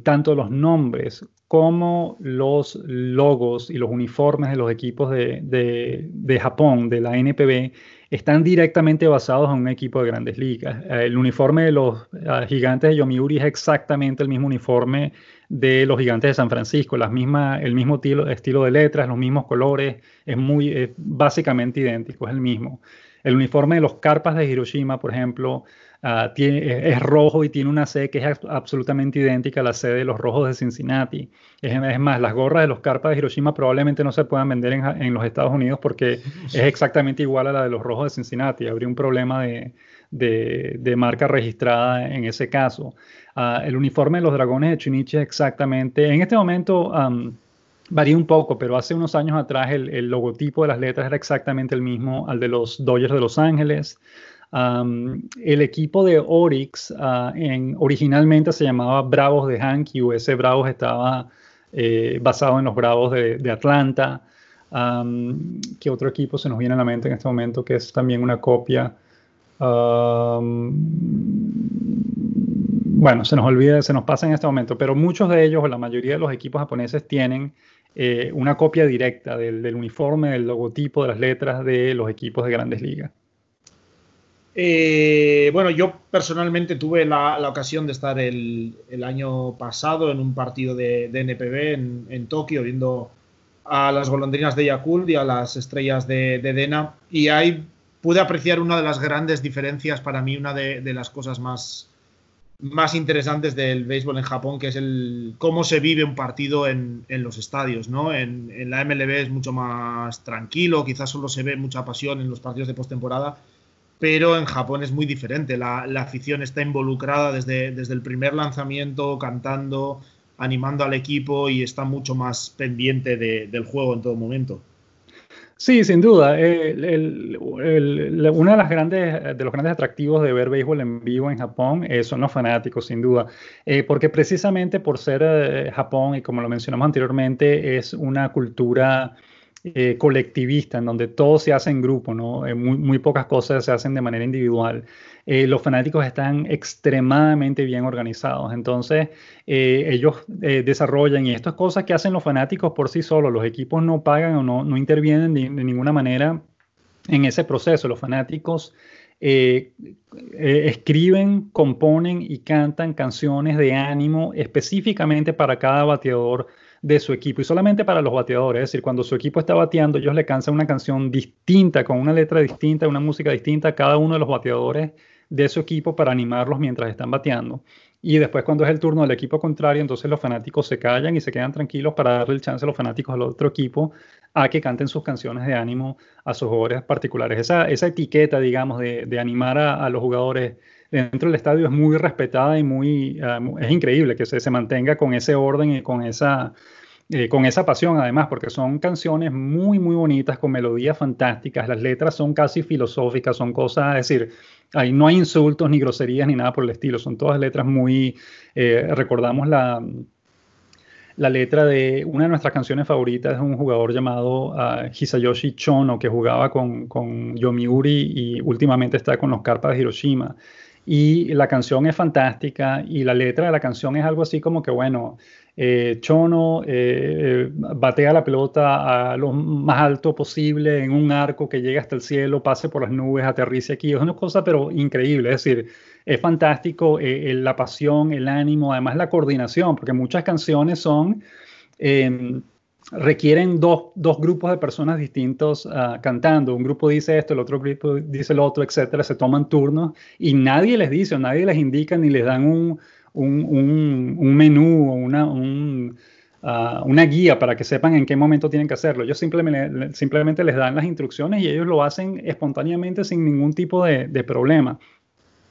Speaker 3: tanto los nombres como los logos y los uniformes de los equipos de, de Japón, de la NPB, están directamente basados en un equipo de grandes ligas. El uniforme de los gigantes de Yomiuri es exactamente el mismo uniforme de los gigantes de San Francisco, las mismas, el mismo estilo, de letras, los mismos colores, es muy básicamente idéntico, es el mismo. El uniforme de los Carpas de Hiroshima, por ejemplo, ah, tiene, es rojo y tiene una C que es absolutamente idéntica a la C de los rojos de Cincinnati. Es, más, las gorras de los Carpas de Hiroshima probablemente no se puedan vender en, los Estados Unidos porque es exactamente igual a la de los rojos de Cincinnati. Habría un problema de, de marca registrada en ese caso. Ah, el uniforme de los dragones de Chunichi es exactamente, en este momento varía un poco, pero hace unos años atrás el, logotipo de las letras era exactamente el mismo al de los Dodgers de Los Ángeles. El equipo de Oryx ah, en, originalmente se llamaba Bravos de Hankyu, ese Bravos estaba eh, basado en los Bravos de, Atlanta. ¿Qué otro equipo se nos viene a la mente en este momento que es también una copia? bueno, se nos olvida, se nos pasa en este momento, pero muchos de ellos, o la mayoría de los equipos japoneses, tienen eh, una copia directa del, uniforme, del logotipo, de las letras de los equipos de grandes ligas.
Speaker 2: Eh, bueno, yo personalmente tuve la, ocasión de estar el, año pasado en un partido de, NPB en, Tokio, viendo a las golondrinas de Yakult y a las estrellas de, Dena, y ahí pude apreciar una de las grandes diferencias para mí, una de las cosas más más interesantes del béisbol en Japón, que es el cómo se vive un partido en, los estadios, ¿no? En, la MLB es mucho más tranquilo, quizás solo se ve mucha pasión en los partidos de postemporada, pero en Japón es muy diferente. La, afición está involucrada desde, desde el primer lanzamiento, cantando, animando al equipo y está mucho más pendiente del juego en todo momento.
Speaker 3: Sí, sin duda. El, una de las grandes, de los grandes atractivos de ver béisbol en vivo en Japón eh, son los fanáticos, sin duda, eh, porque precisamente por ser eh, Japón y como lo mencionamos anteriormente es una cultura eh, colectivista, en donde todo se hace en grupo, ¿no? Eh, muy, pocas cosas se hacen de manera individual. Eh, los fanáticos están extremadamente bien organizados, entonces ellos desarrollan, y esto es cosas que hacen los fanáticos por sí solos, los equipos no pagan o no, no intervienen de, ninguna manera en ese proceso, los fanáticos escriben, componen y cantan canciones de ánimo específicamente para cada bateador de su equipo y solamente para los bateadores, es decir, cuando su equipo está bateando, ellos le cansan una canción distinta, con una letra distinta, una música distinta a cada uno de los bateadores de su equipo para animarlos mientras están bateando. Y después cuando es el turno del equipo contrario, entonces los fanáticos se callan y se quedan tranquilos para darle el chance a los fanáticos del otro equipo a que canten sus canciones de ánimo a sus jugadores particulares. Esa, esa etiqueta, digamos, de, animar a los jugadores dentro del estadio es muy respetada y muy, ah, es increíble que se, se, mantenga con ese orden y con esa, eh, con esa pasión además, porque son canciones muy, muy bonitas, con melodías fantásticas, las letras son casi filosóficas, son cosas, es decir, ahí no hay insultos ni groserías ni nada por el estilo, son todas letras muy, eh, recordamos la, la letra de una de nuestras canciones favoritas es un jugador llamado uh, Hisayoshi Chono que jugaba con, con Yomiuri y últimamente está con los Carpas de Hiroshima y la canción es fantástica y la letra de la canción es algo así como que, bueno, eh, Chono eh, batea la pelota a lo más alto posible en un arco que llega hasta el cielo, pase por las nubes, aterrice aquí. Es una cosa pero increíble, es decir, es fantástico eh, la pasión, el ánimo, además la coordinación, porque muchas canciones son... Requieren dos, grupos de personas distintos ah, cantando. Un grupo dice esto, el otro grupo dice lo otro, etcétera. Se toman turnos y nadie les dice o nadie les indica ni les dan un, menú o una, ah, una guía para que sepan en qué momento tienen que hacerlo. Ellos simplemente, simplemente les dan las instrucciones y ellos lo hacen espontáneamente sin ningún tipo de, de problema.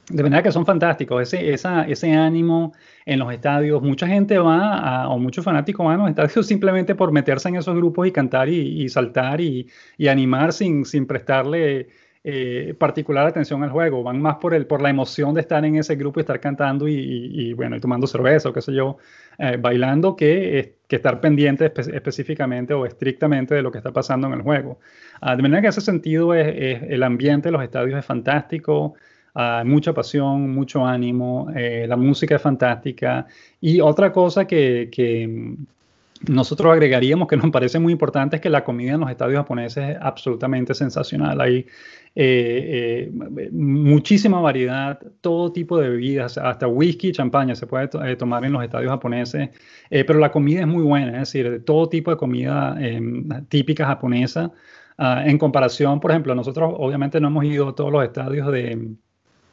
Speaker 3: De verdad que son fantásticos, ese, ese ánimo en los estadios. Mucha gente va, o muchos fanáticos van a los estadios simplemente por meterse en esos grupos y cantar y, saltar y, animar sin, sin prestarle eh, particular atención al juego. Van más por, el, por la emoción de estar en ese grupo y estar cantando y, bueno, y tomando cerveza o qué sé yo, eh, bailando, que, que estar pendiente específicamente o estrictamente de lo que está pasando en el juego. Ah, de manera que ese sentido es, el ambiente de los estadios es fantástico mucha pasión, mucho ánimo, eh, la música es fantástica. Y otra cosa que, nosotros agregaríamos que nos parece muy importante es que la comida en los estadios japoneses es absolutamente sensacional. Hay eh, eh, muchísima variedad, todo tipo de bebidas, hasta whisky, champaña se puede tomar en los estadios japoneses, pero la comida es muy buena, es decir, todo tipo de comida em, típica japonesa. Ah, en comparación, por ejemplo, nosotros obviamente no hemos ido a todos los estadios de,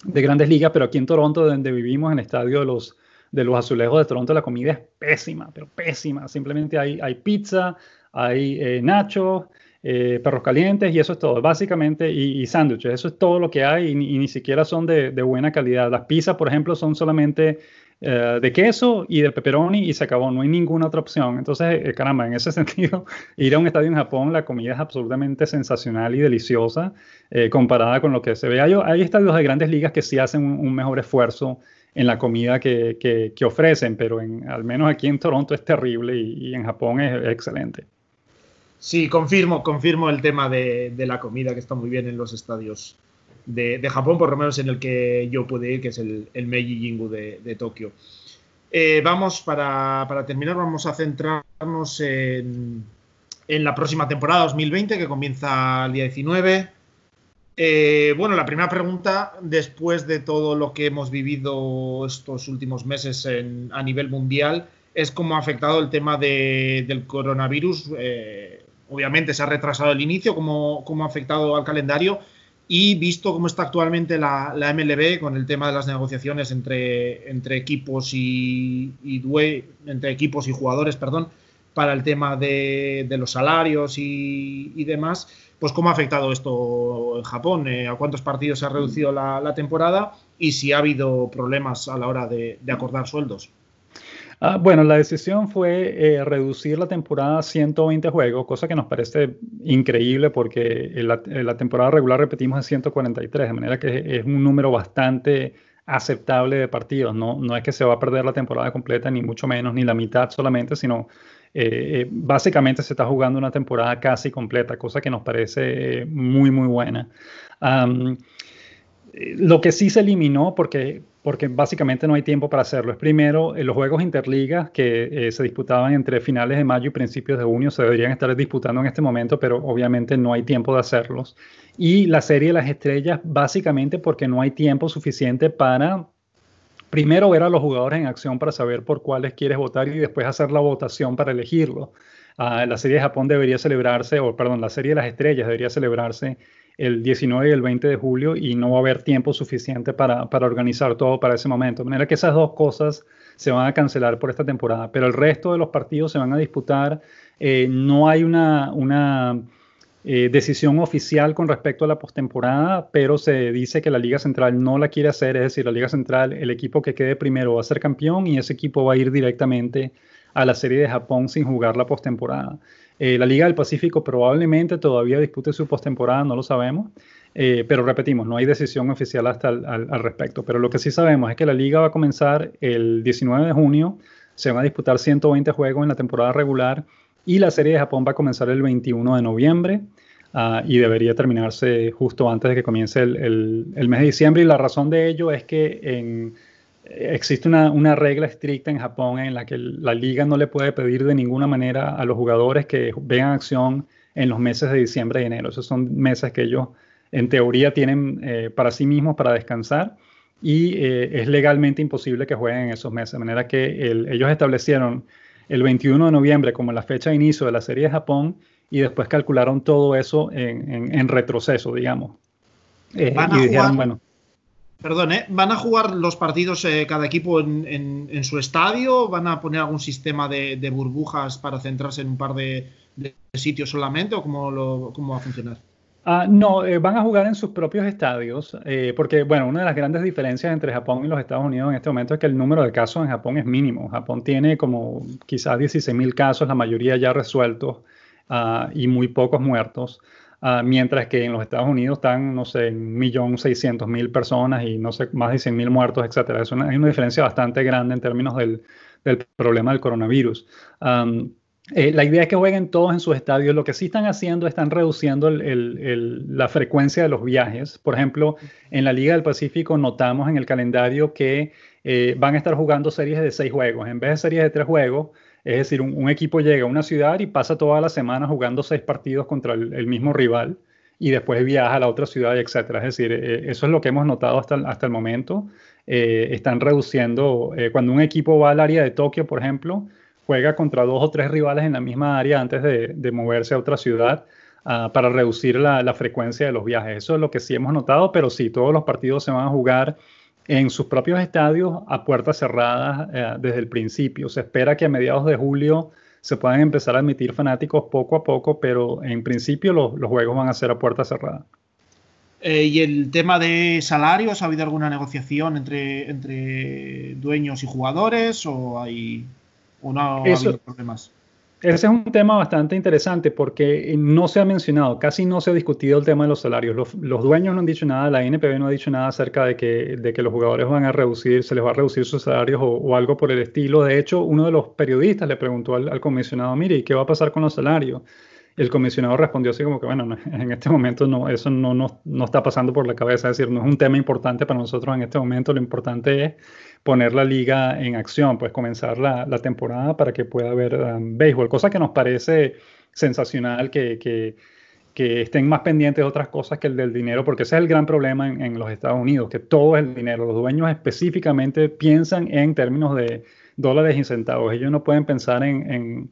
Speaker 3: de grandes ligas, pero aquí en Toronto, donde vivimos, en el estadio de los, de los azulejos de Toronto, la comida es pésima, pero pésima. Simplemente hay, hay pizza, hay eh, nachos, eh, perros calientes y eso es todo, básicamente, y, sándwiches, eso es todo lo que hay y, ni siquiera son de, de, buena calidad. Las pizzas, por ejemplo, son solamente eh, de queso y de pepperoni y se acabó, no hay ninguna otra opción. Entonces, eh, caramba, en ese sentido, ir a un estadio en Japón, la comida es absolutamente sensacional y deliciosa eh, comparada con lo que se ve. Hay, hay, estadios de grandes ligas que sí hacen un, mejor esfuerzo en la comida que, que, ofrecen, pero al menos aquí en Toronto es terrible y, en Japón es, excelente.
Speaker 2: Sí, confirmo, confirmo el tema de, de la comida que está muy bien en los estadios de, Japón, por lo menos en el que yo pude ir, que es el, Meiji Jingu de, Tokio. Eh, vamos, para, terminar, vamos a centrarnos en, en, la próxima temporada 2020, que comienza el día 19. Eh, bueno, la primera pregunta, después de todo lo que hemos vivido estos últimos meses a nivel mundial, es cómo ha afectado el tema del coronavirus. Eh, obviamente se ha retrasado el inicio, cómo, cómo ha afectado al calendario y visto cómo está actualmente la, MLB con el tema de las negociaciones entre, entre equipos y, entre equipos y jugadores, perdón, para el tema de, los salarios y, demás, pues cómo ha afectado esto en Japón, eh, a cuántos partidos se ha reducido la, temporada y si ha habido problemas a la hora de acordar sueldos.
Speaker 3: Ah, bueno, la decisión fue eh, reducir la temporada a 120 juegos, cosa que nos parece increíble porque la, la, temporada regular repetimos es 143, de manera que es un número bastante aceptable de partidos. No, no es que se va a perder la temporada completa, ni mucho menos, ni la mitad solamente, sino eh, eh, básicamente se está jugando una temporada casi completa, cosa que nos parece muy, muy buena. Lo que sí se eliminó, porque porque básicamente no hay tiempo para hacerlo. Es primero, eh, los juegos interligas que eh, se disputaban entre finales de mayo y principios de junio se deberían estar disputando en este momento, pero obviamente no hay tiempo de hacerlos. Y la serie de las estrellas, básicamente porque no hay tiempo suficiente para primero ver a los jugadores en acción para saber por cuáles quieres votar y después hacer la votación para elegirlo. Ah, la serie de Japón debería celebrarse, o perdón, la serie de las estrellas debería celebrarse el 19 y el 20 de julio y no va a haber tiempo suficiente para, organizar todo para ese momento. De manera que esas dos cosas se van a cancelar por esta temporada, pero el resto de los partidos se van a disputar. Eh, no hay una, una eh, decisión oficial con respecto a la postemporada, pero se dice que la Liga Central no la quiere hacer, es decir, la Liga Central, el equipo que quede primero va a ser campeón y ese equipo va a ir directamente a la Serie de Japón sin jugar la postemporada. Eh, la Liga del Pacífico probablemente todavía dispute su postemporada, no lo sabemos, eh, pero repetimos, no hay decisión oficial hasta al, respecto. Pero lo que sí sabemos es que la liga va a comenzar el 19 de junio, se van a disputar 120 juegos en la temporada regular y la Serie de Japón va a comenzar el 21 de noviembre. Ah, y debería terminarse justo antes de que comience el, el mes de diciembre. Y la razón de ello es que en, existe una, una, regla estricta en Japón en la que la liga no le puede pedir de ninguna manera a los jugadores que vean acción en los meses de diciembre y enero. Esos son meses que ellos en teoría tienen eh, para sí mismos para descansar y eh, es legalmente imposible que jueguen en esos meses. De manera que ellos establecieron el 21 de noviembre como la fecha de inicio de la serie de Japón y después calcularon todo eso en, retroceso, digamos.
Speaker 2: Eh, y dijeron, bueno, Perdón, ¿eh? ¿van a jugar los partidos eh, cada equipo en, su estadio? ¿Van a poner algún sistema de, burbujas para centrarse en un par de, sitios solamente? ¿O cómo, lo, va a funcionar?
Speaker 3: Ah, no, eh, van a jugar en sus propios estadios, porque, bueno, una de las grandes diferencias entre Japón y los Estados Unidos en este momento es que el número de casos en Japón es mínimo. Japón tiene como quizás 16 mil casos, la mayoría ya resueltos ah, y muy pocos muertos. Ah, mientras que en los Estados Unidos están, no sé, 1.600.000 personas y no sé, más de 100.000 muertos, etcétera. Es una, hay una diferencia bastante grande en términos del, del problema del coronavirus. Eh, la idea es que jueguen todos en sus estadios. Lo que sí están haciendo, están reduciendo el, el, la frecuencia de los viajes. Por ejemplo, en la Liga del Pacífico notamos en el calendario que eh, van a estar jugando series de seis juegos. En vez de series de tres juegos, es decir, un, equipo llega a una ciudad y pasa toda la semana jugando seis partidos contra el, mismo rival y después viaja a la otra ciudad, etc. Es decir, eh, eso es lo que hemos notado hasta, hasta el momento. Eh, están reduciendo, eh, cuando un equipo va al área de Tokio, por ejemplo, juega contra dos o tres rivales en la misma área antes de, moverse a otra ciudad ah, para reducir la, la, frecuencia de los viajes. Eso es lo que sí hemos notado, pero sí, todos los partidos se van a jugar en sus propios estadios a puertas cerradas eh, desde el principio. Se espera que a mediados de julio se puedan empezar a admitir fanáticos poco a poco, pero en principio los, juegos van a ser a puertas cerradas.
Speaker 2: Eh, ¿Y el tema de salarios? ¿Ha habido alguna negociación entre, entre dueños y jugadores o, hay, o no ha habido problemas?
Speaker 3: Ese es un tema bastante interesante porque no se ha mencionado, casi no se ha discutido el tema de los salarios. Los, dueños no han dicho nada, la NPB no ha dicho nada acerca de que, de que los jugadores van a reducir, se les va a reducir sus salarios o, algo por el estilo. De hecho, uno de los periodistas le preguntó al, comisionado, mire, ¿y qué va a pasar con los salarios? el comisionado respondió así como que, bueno, en este momento no, eso no, no, no, está pasando por la cabeza, es decir, no es un tema importante para nosotros en este momento, lo importante es poner la liga en acción, pues comenzar la, la temporada para que pueda haber um, béisbol, cosa que nos parece sensacional que, que, estén más pendientes de otras cosas que el del dinero, porque ese es el gran problema en, en los Estados Unidos, que todo es el dinero, los dueños específicamente piensan en términos de dólares y centavos, ellos no pueden pensar en, en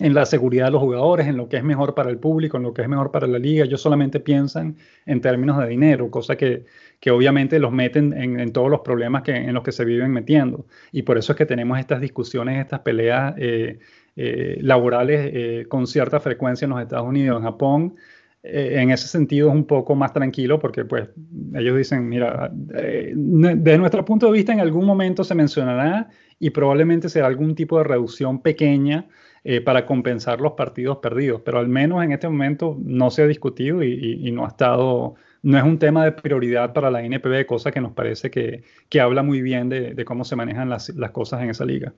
Speaker 3: en la seguridad de los jugadores, en lo que es mejor para el público, en lo que es mejor para la liga. Ellos solamente piensan en términos de dinero, cosa que, que obviamente los meten en, todos los problemas que, en los que se viven metiendo. Y por eso es que tenemos estas discusiones, estas peleas eh, eh, laborales eh, con cierta frecuencia en los Estados Unidos. En Japón, en ese sentido es un poco más tranquilo porque pues ellos dicen, mira, desde nuestro punto de vista en algún momento se mencionará y probablemente será algún tipo de reducción pequeña eh, para compensar los partidos perdidos. Pero al menos en este momento no se ha discutido y, no ha estado, no es un tema de prioridad para la NPB, cosa que nos parece que, que habla muy bien de, cómo se manejan las, las, cosas en esa liga.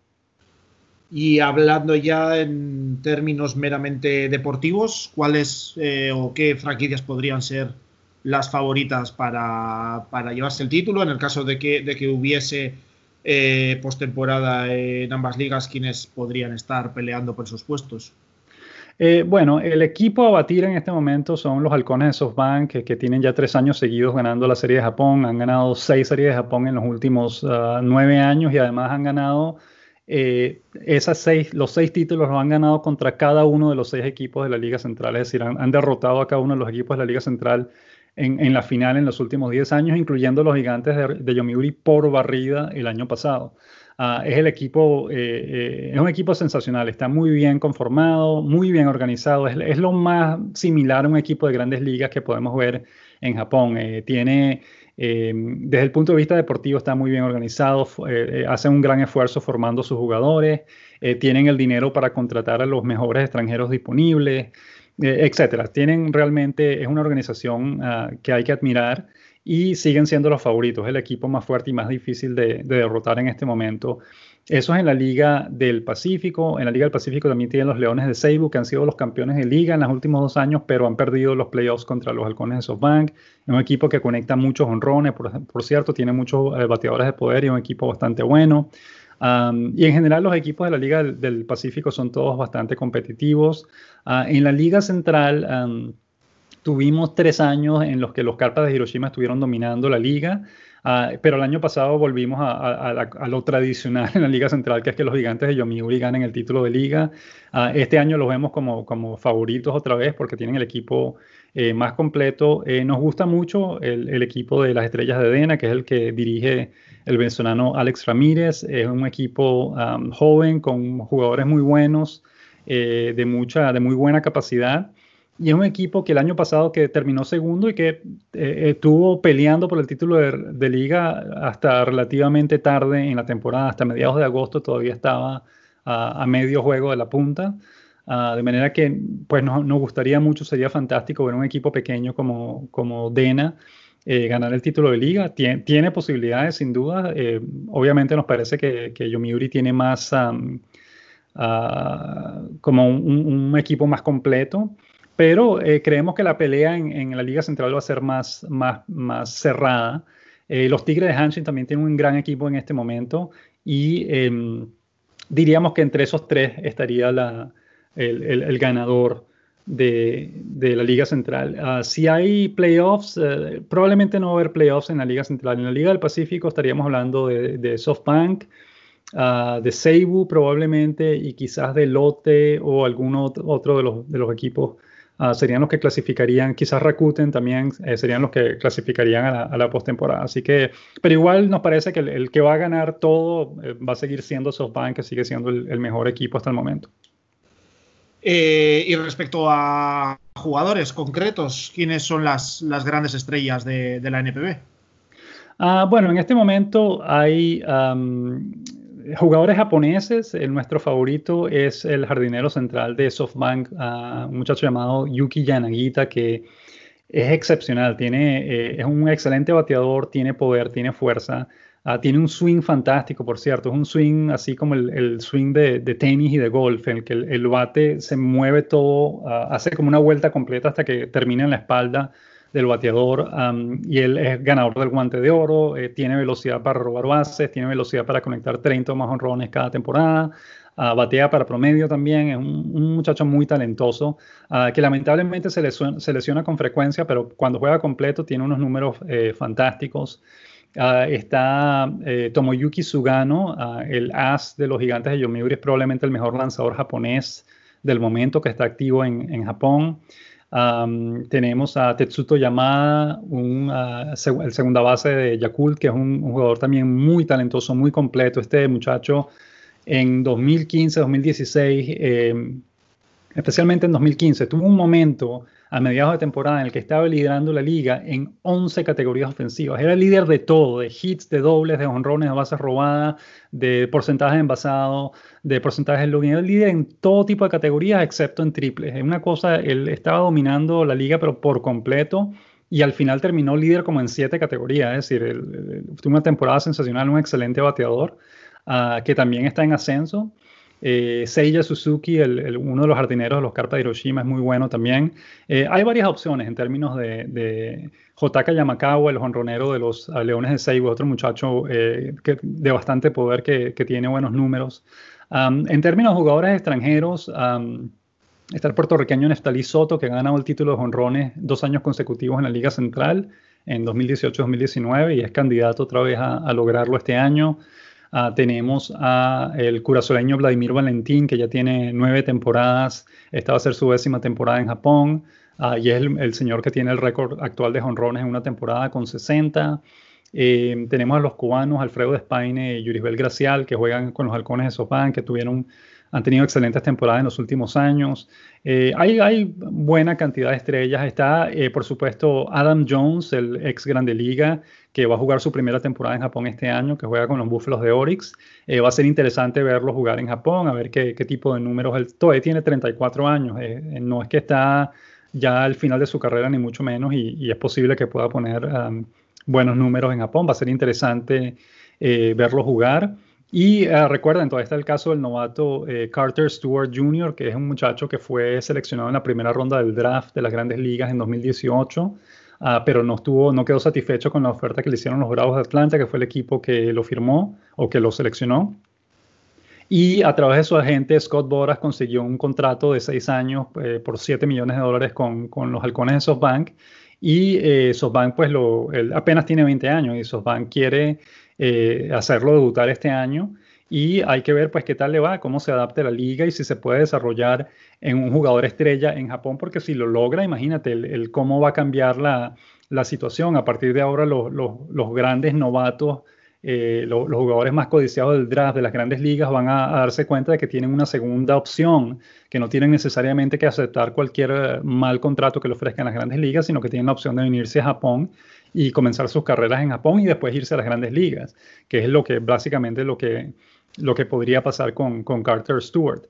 Speaker 2: Y hablando ya en términos meramente deportivos, ¿cuáles eh, o qué franquicias podrían ser las favoritas para, para, llevarse el título en el caso de que, de que hubiese eh, postemporada en ambas ligas, quienes podrían estar peleando por esos puestos?
Speaker 3: Eh, bueno, el equipo a batir en este momento son los halcones de SoftBank, que, tienen ya tres años seguidos ganando la Serie de Japón. Han ganado seis Series de Japón en los últimos ah, nueve años y además han ganado eh, esas seis, los seis títulos los han ganado contra cada uno de los seis equipos de la Liga Central. Es decir, han, han derrotado a cada uno de los equipos de la Liga Central en, la final en los últimos 10 años, incluyendo los gigantes de, Yomiuri por barrida el año pasado. Ah, es el equipo, eh, eh, es un equipo sensacional, está muy bien conformado, muy bien organizado, es, lo más similar a un equipo de grandes ligas que podemos ver en Japón. Eh, tiene, desde el punto de vista deportivo, está muy bien organizado, hace un gran esfuerzo formando sus jugadores, tienen el dinero para contratar a los mejores extranjeros disponibles. Eh, etcétera. Tienen realmente, es una organización ah, que hay que admirar y siguen siendo los favoritos, el equipo más fuerte y más difícil de, derrotar en este momento. Eso es en la Liga del Pacífico. En la Liga del Pacífico también tienen los Leones de Seibu, que han sido los campeones de liga en los últimos dos años, pero han perdido los playoffs contra los Halcones de SoftBank. Es un equipo que conecta muchos honrones, por, cierto, tiene muchos eh, bateadores de poder y un equipo bastante bueno y en general los equipos de la Liga del, Pacífico son todos bastante competitivos. Ah, en la Liga Central Tuvimos tres años en los que los Carpas de Hiroshima estuvieron dominando la liga, uh, pero el año pasado volvimos a, lo tradicional en la Liga Central, que es que los gigantes de Yomiuri ganen el título de liga. Uh, este año los vemos como favoritos otra vez porque tienen el equipo eh, más completo. Eh, nos gusta mucho el, el, equipo de las Estrellas de Dena, que es el que dirige el venezolano Alex Ramírez. Es un equipo um, joven con jugadores muy buenos, eh, de, mucha, de muy buena capacidad. Y es un equipo que el año pasado que terminó segundo y que estuvo peleando por el título de, liga hasta relativamente tarde en la temporada, hasta mediados de agosto todavía estaba a medio juego de la punta. Uh, de manera que pues nos, gustaría mucho, sería fantástico ver un equipo pequeño como, como Dena eh, ganar el título de liga. Tien, tiene posibilidades sin duda. Eh, obviamente nos parece que, que Yomiuri tiene más uh, como un, un, equipo más completo. Pero eh, creemos que la pelea en, en, la Liga Central va a ser más, más, más cerrada. los Tigres de Hanshin también tienen un gran equipo en este momento y em, diríamos que entre esos tres estaría la, el, el, el ganador de, de, la Liga Central. Uh, si hay playoffs, uh, probablemente no va a haber playoffs en la Liga Central. En la Liga del Pacífico estaríamos hablando de, de SoftBank, uh, de Seibu probablemente y quizás de Lotte o algún otro de los, de los equipos. serían los que clasificarían, quizás Rakuten también eh, serían los que clasificarían a la, a la postemporada. Así que, pero igual nos parece que el, el que va a ganar todo eh, va a seguir siendo SoftBank, que sigue siendo el, el mejor equipo hasta el momento.
Speaker 2: Eh, y respecto a jugadores concretos, ¿quiénes son las, grandes estrellas de, la NPB?
Speaker 3: Uh, bueno, en este momento hay jugadores japoneses. El, nuestro favorito es el jardinero central de SoftBank, un muchacho llamado Yuki Yanagita, que es excepcional. Tiene, eh, es un excelente bateador, tiene poder, tiene fuerza. Uh, tiene un swing fantástico, por cierto. Es un swing así como el, el swing de, de, tenis y de golf, en el que el, el bate se mueve todo, uh, hace como una vuelta completa hasta que termina en la espalda del bateador. Um, y él es ganador del guante de oro, eh, tiene velocidad para robar bases, tiene velocidad para conectar 30 o más honrones cada temporada. Uh, batea para promedio también, es un, un muchacho muy talentoso, uh, que lamentablemente se lesiona, se lesiona, con frecuencia, pero cuando juega completo tiene unos números eh, fantásticos. Uh, está eh, Tomoyuki Sugano, uh, el as de los gigantes de Yomiuri, es probablemente el mejor lanzador japonés del momento que está activo en, en Japón. Tenemos a Tetsuto Yamada, un, seg el segunda base de Yakult, que es un, un, jugador también muy talentoso, muy completo. Este muchacho en 2015, 2016, eh, especialmente en 2015, tuvo un momento a mediados de temporada en el que estaba liderando la liga en 11 categorías ofensivas. Era líder de todo, de hits, de dobles, de honrones, de bases robadas, de porcentaje de envasado, de porcentaje de logging. Era líder en todo tipo de categorías excepto en triples. Es una cosa, él estaba dominando la liga pero por completo y al final terminó líder como en siete categorías. Es decir, tuvo una temporada sensacional, un excelente bateador uh, que también está en ascenso. Eh, Seiya Suzuki, uno de los jardineros de los Carpas de Hiroshima, es muy bueno también. Eh, hay varias opciones en términos de, de Jotaka Yamakawa, el jonronero de los uh, Leones de Seibu, otro muchacho eh, que, de bastante poder que, tiene buenos números. En términos de jugadores extranjeros, está el puertorriqueño Neftali Soto, que ha ganado el título de jonrones dos años consecutivos en la Liga Central en 2018-2019 y es candidato otra vez a lograrlo este año. Uh, tenemos a el curazoleño Vladimir Valentín, que ya tiene nueve temporadas. Esta va a ser su décima temporada en Japón. Uh, y es el, el, señor que tiene el récord actual de jonrones en una temporada con 60. Eh, tenemos a los cubanos Alfredo Despaine y Yuribel Gracial, que juegan con los halcones de Sopán, que tuvieron han tenido excelentes temporadas en los últimos años. Eh, hay, buena cantidad de estrellas. Está, eh, por supuesto, Adam Jones, el ex Grande Liga, que va a jugar su primera temporada en Japón este año, que juega con los Búfalos de Oryx. Eh, va a ser interesante verlo jugar en Japón, a ver qué, tipo de números. Él todavía tiene 34 años. Eh, no es que está ya al final de su carrera, ni mucho menos, y, es posible que pueda poner um, buenos números en Japón. Va a ser interesante verlo jugar. Y uh, recuerden, está el caso del novato eh, Carter Stewart Jr., que es un muchacho que fue seleccionado en la primera ronda del draft de las grandes ligas en 2018, uh, pero no, estuvo, no quedó satisfecho con la oferta que le hicieron los Bravos de Atlanta, que fue el equipo que lo firmó o que lo seleccionó. Y a través de su agente, Scott Boras consiguió un contrato de seis años eh, por 7 millones de dólares con, con, los halcones de SoftBank. Y eh, SoftBank, pues, lo, apenas tiene 20 años y SoftBank quiere eh, hacerlo debutar este año. Y hay que ver, pues, qué tal le va, cómo se adapte la liga y si se puede desarrollar en un jugador estrella en Japón, porque si lo logra, imagínate el, cómo va a cambiar la, la, situación. A partir de ahora, los, los, grandes novatos eh, los jugadores más codiciados del draft de las grandes ligas van a, darse cuenta de que tienen una segunda opción, que no tienen necesariamente que aceptar cualquier eh, mal contrato que le ofrezcan las grandes ligas, sino que tienen la opción de venirse a Japón y comenzar sus carreras en Japón y después irse a las grandes ligas, que es lo que básicamente lo que, lo que podría pasar con, con Carter Stewart.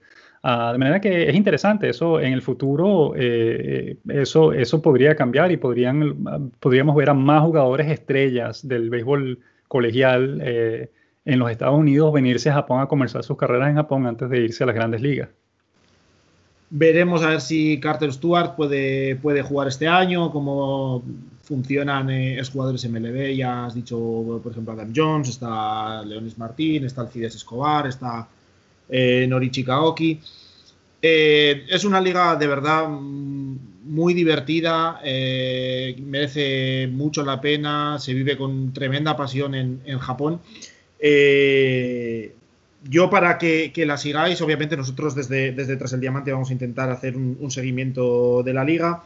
Speaker 3: Ah, de manera que es interesante, eso en el futuro, eh, eso, eso podría cambiar y podrían, podríamos ver a más jugadores estrellas del béisbol colegial eh, en los Estados Unidos venirse a Japón a comenzar sus carreras en Japón antes de irse a las grandes ligas.
Speaker 2: Veremos a ver si Carter Stewart puede, puede jugar este año, cómo funcionan eh, jugadores MLB. Ya has dicho, por ejemplo, Adam Jones, está Leonis Martín, está Alcides Escobar, está eh, Norichi Kaoki. Eh, es una liga de verdad muy divertida, eh, merece mucho la pena, se vive con tremenda pasión en, Japón. Eh, yo para que, la sigáis, obviamente nosotros desde, desde Tras el Diamante vamos a intentar hacer un, seguimiento de la liga.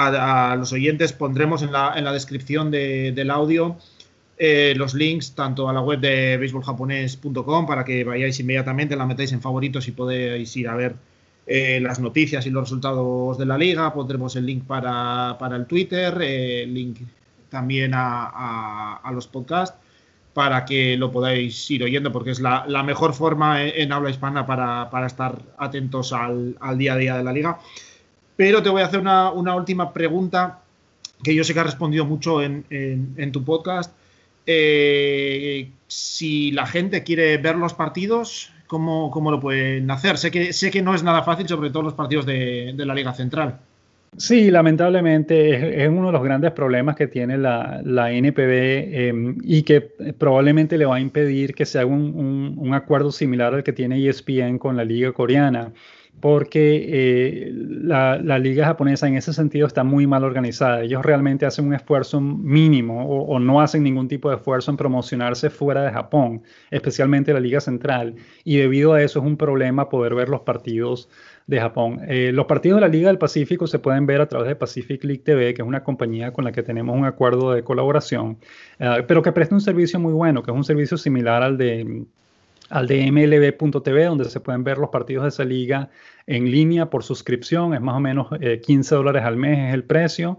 Speaker 2: A, los oyentes pondremos en la, en la descripción del audio eh, los links tanto a la web de baseballjaponés.com para que vayáis inmediatamente, la metáis en favoritos y podéis ir a ver eh, las noticias y los resultados de la liga, pondremos el link para, el Twitter, el eh, link también a, los podcasts para que lo podáis ir oyendo, porque es la, mejor forma en, habla hispana para, estar atentos al, día a día de la liga. Pero te voy a hacer una, última pregunta que yo sé que has respondido mucho en, tu podcast. Eh, si la gente quiere ver los partidos, cómo, cómo, lo pueden hacer. Sé que, sé que no es nada fácil, sobre todo los partidos de, la Liga Central.
Speaker 3: Sí, lamentablemente es, uno de los grandes problemas que tiene la, la NPB em, y que probablemente le va a impedir que se haga un, un, un acuerdo similar al que tiene ESPN con la Liga Coreana porque eh, la, liga japonesa en ese sentido está muy mal organizada. Ellos realmente hacen un esfuerzo mínimo o, no hacen ningún tipo de esfuerzo en promocionarse fuera de Japón, especialmente la liga central. Y debido a eso es un problema poder ver los partidos de Japón. Eh, los partidos de la Liga del Pacífico se pueden ver a través de Pacific League TV, que es una compañía con la que tenemos un acuerdo de colaboración, eh, pero que presta un servicio muy bueno, que es un servicio similar al de al de mlb.tv, donde se pueden ver los partidos de esa liga en línea por suscripción, es más o menos 15 eh, dólares al mes es el precio.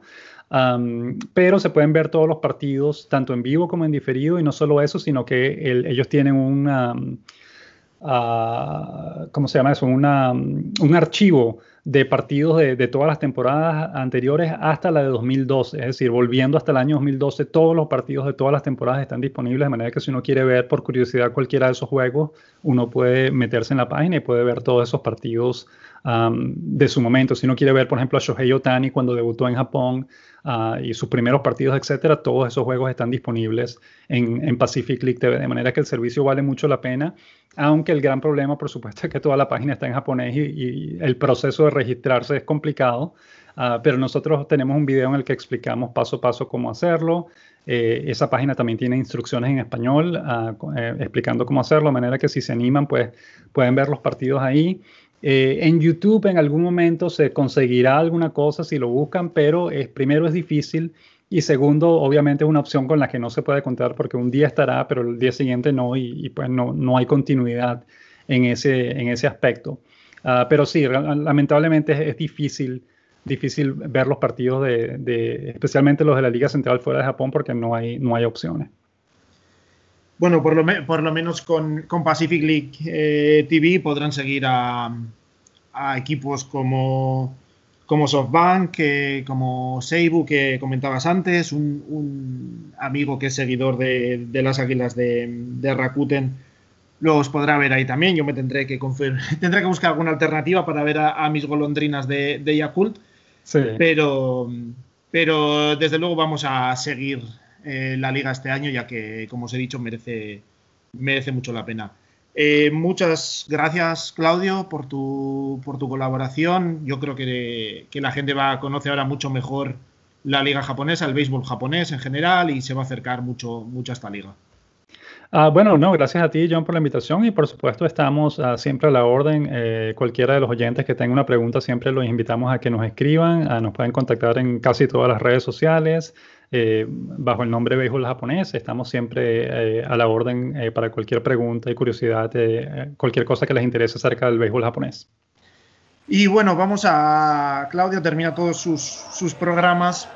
Speaker 3: pero se pueden ver todos los partidos, tanto en vivo como en diferido, y no solo eso, sino que ellos tienen una, uh, ¿cómo se llama eso? Una, un archivo de partidos de, de, todas las temporadas anteriores hasta la de 2012, es decir, volviendo hasta el año 2012, todos los partidos de todas las temporadas están disponibles, de manera que si uno quiere ver por curiosidad cualquiera de esos juegos, uno puede meterse en la página y puede ver todos esos partidos de su momento. Si uno quiere ver, por ejemplo, a Shohei Otani cuando debutó en Japón uh, y sus primeros partidos, etcétera, todos esos juegos están disponibles en, en, Pacific League TV, de manera que el servicio vale mucho la pena, aunque el gran problema, por supuesto, es que toda la página está en japonés y, el proceso de registrarse es complicado. Uh, pero nosotros tenemos un video en el que explicamos paso a paso cómo hacerlo. Eh, esa página también tiene instrucciones en español uh, eh, explicando cómo hacerlo, de manera que si se animan, pues pueden ver los partidos ahí. Eh, en YouTube en algún momento se conseguirá alguna cosa si lo buscan, pero es, primero es difícil y segundo, obviamente es una opción con la que no se puede contar porque un día estará, pero el día siguiente no y, pues no, no, hay continuidad en ese, en ese aspecto. Ah, pero sí, lamentablemente es, difícil, difícil ver los partidos de, especialmente los de la Liga Central fuera de Japón porque no hay, no hay opciones.
Speaker 2: Bueno, por lo, por lo menos con, Pacific League eh, TV podrán seguir a, equipos como, como SoftBank, como Seibu, que comentabas antes, un, amigo que es seguidor de, las águilas de, Rakuten, los podrá ver ahí también. Yo me tendré que, tendré que buscar alguna alternativa para ver a, mis golondrinas de, Yakult. Pero, pero desde luego vamos a seguir eh, la liga este año, ya que, como os he dicho, merece, merece mucho la pena. Eh, muchas gracias, Claudio, por tu, por tu colaboración. Yo creo que, que, la gente va a conocer ahora mucho mejor la liga japonesa, el béisbol japonés en general, y se va a acercar mucho, mucho a esta liga.
Speaker 3: Ah, bueno, no, gracias a ti, John, por la invitación y por supuesto estamos ah, siempre a la orden. Eh, cualquiera de los oyentes que tenga una pregunta, siempre los invitamos a que nos escriban. Ah, nos pueden contactar en casi todas las redes sociales eh, bajo el nombre Béisbol Japonés. Estamos siempre eh, a la orden para cualquier pregunta y curiosidad, cualquier cosa que les interese acerca del béisbol japonés.
Speaker 2: Y bueno, vamos a. Claudio termina todos sus, sus programas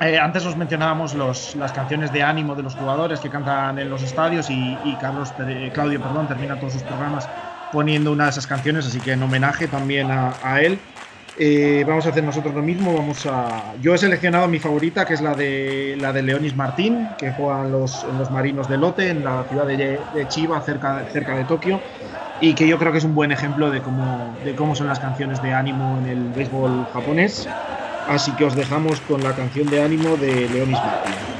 Speaker 2: eh, antes os mencionábamos las canciones de ánimo de los jugadores que cantan en los estadios y, Carlos, eh, Claudio perdón, termina todos sus programas poniendo una de esas canciones, así que en homenaje también a, él. Eh, vamos a hacer nosotros lo mismo. Vamos a. Yo he seleccionado mi favorita, que es la de la de Leonis Martín, que juega en los, los Marinos de Lote, en la ciudad de, Chiba, cerca, cerca de Tokio, y que yo creo que es un buen ejemplo de cómo, de cómo son las canciones de ánimo en el béisbol japonés. Así que os dejamos con la canción de ánimo de Leonis Martín.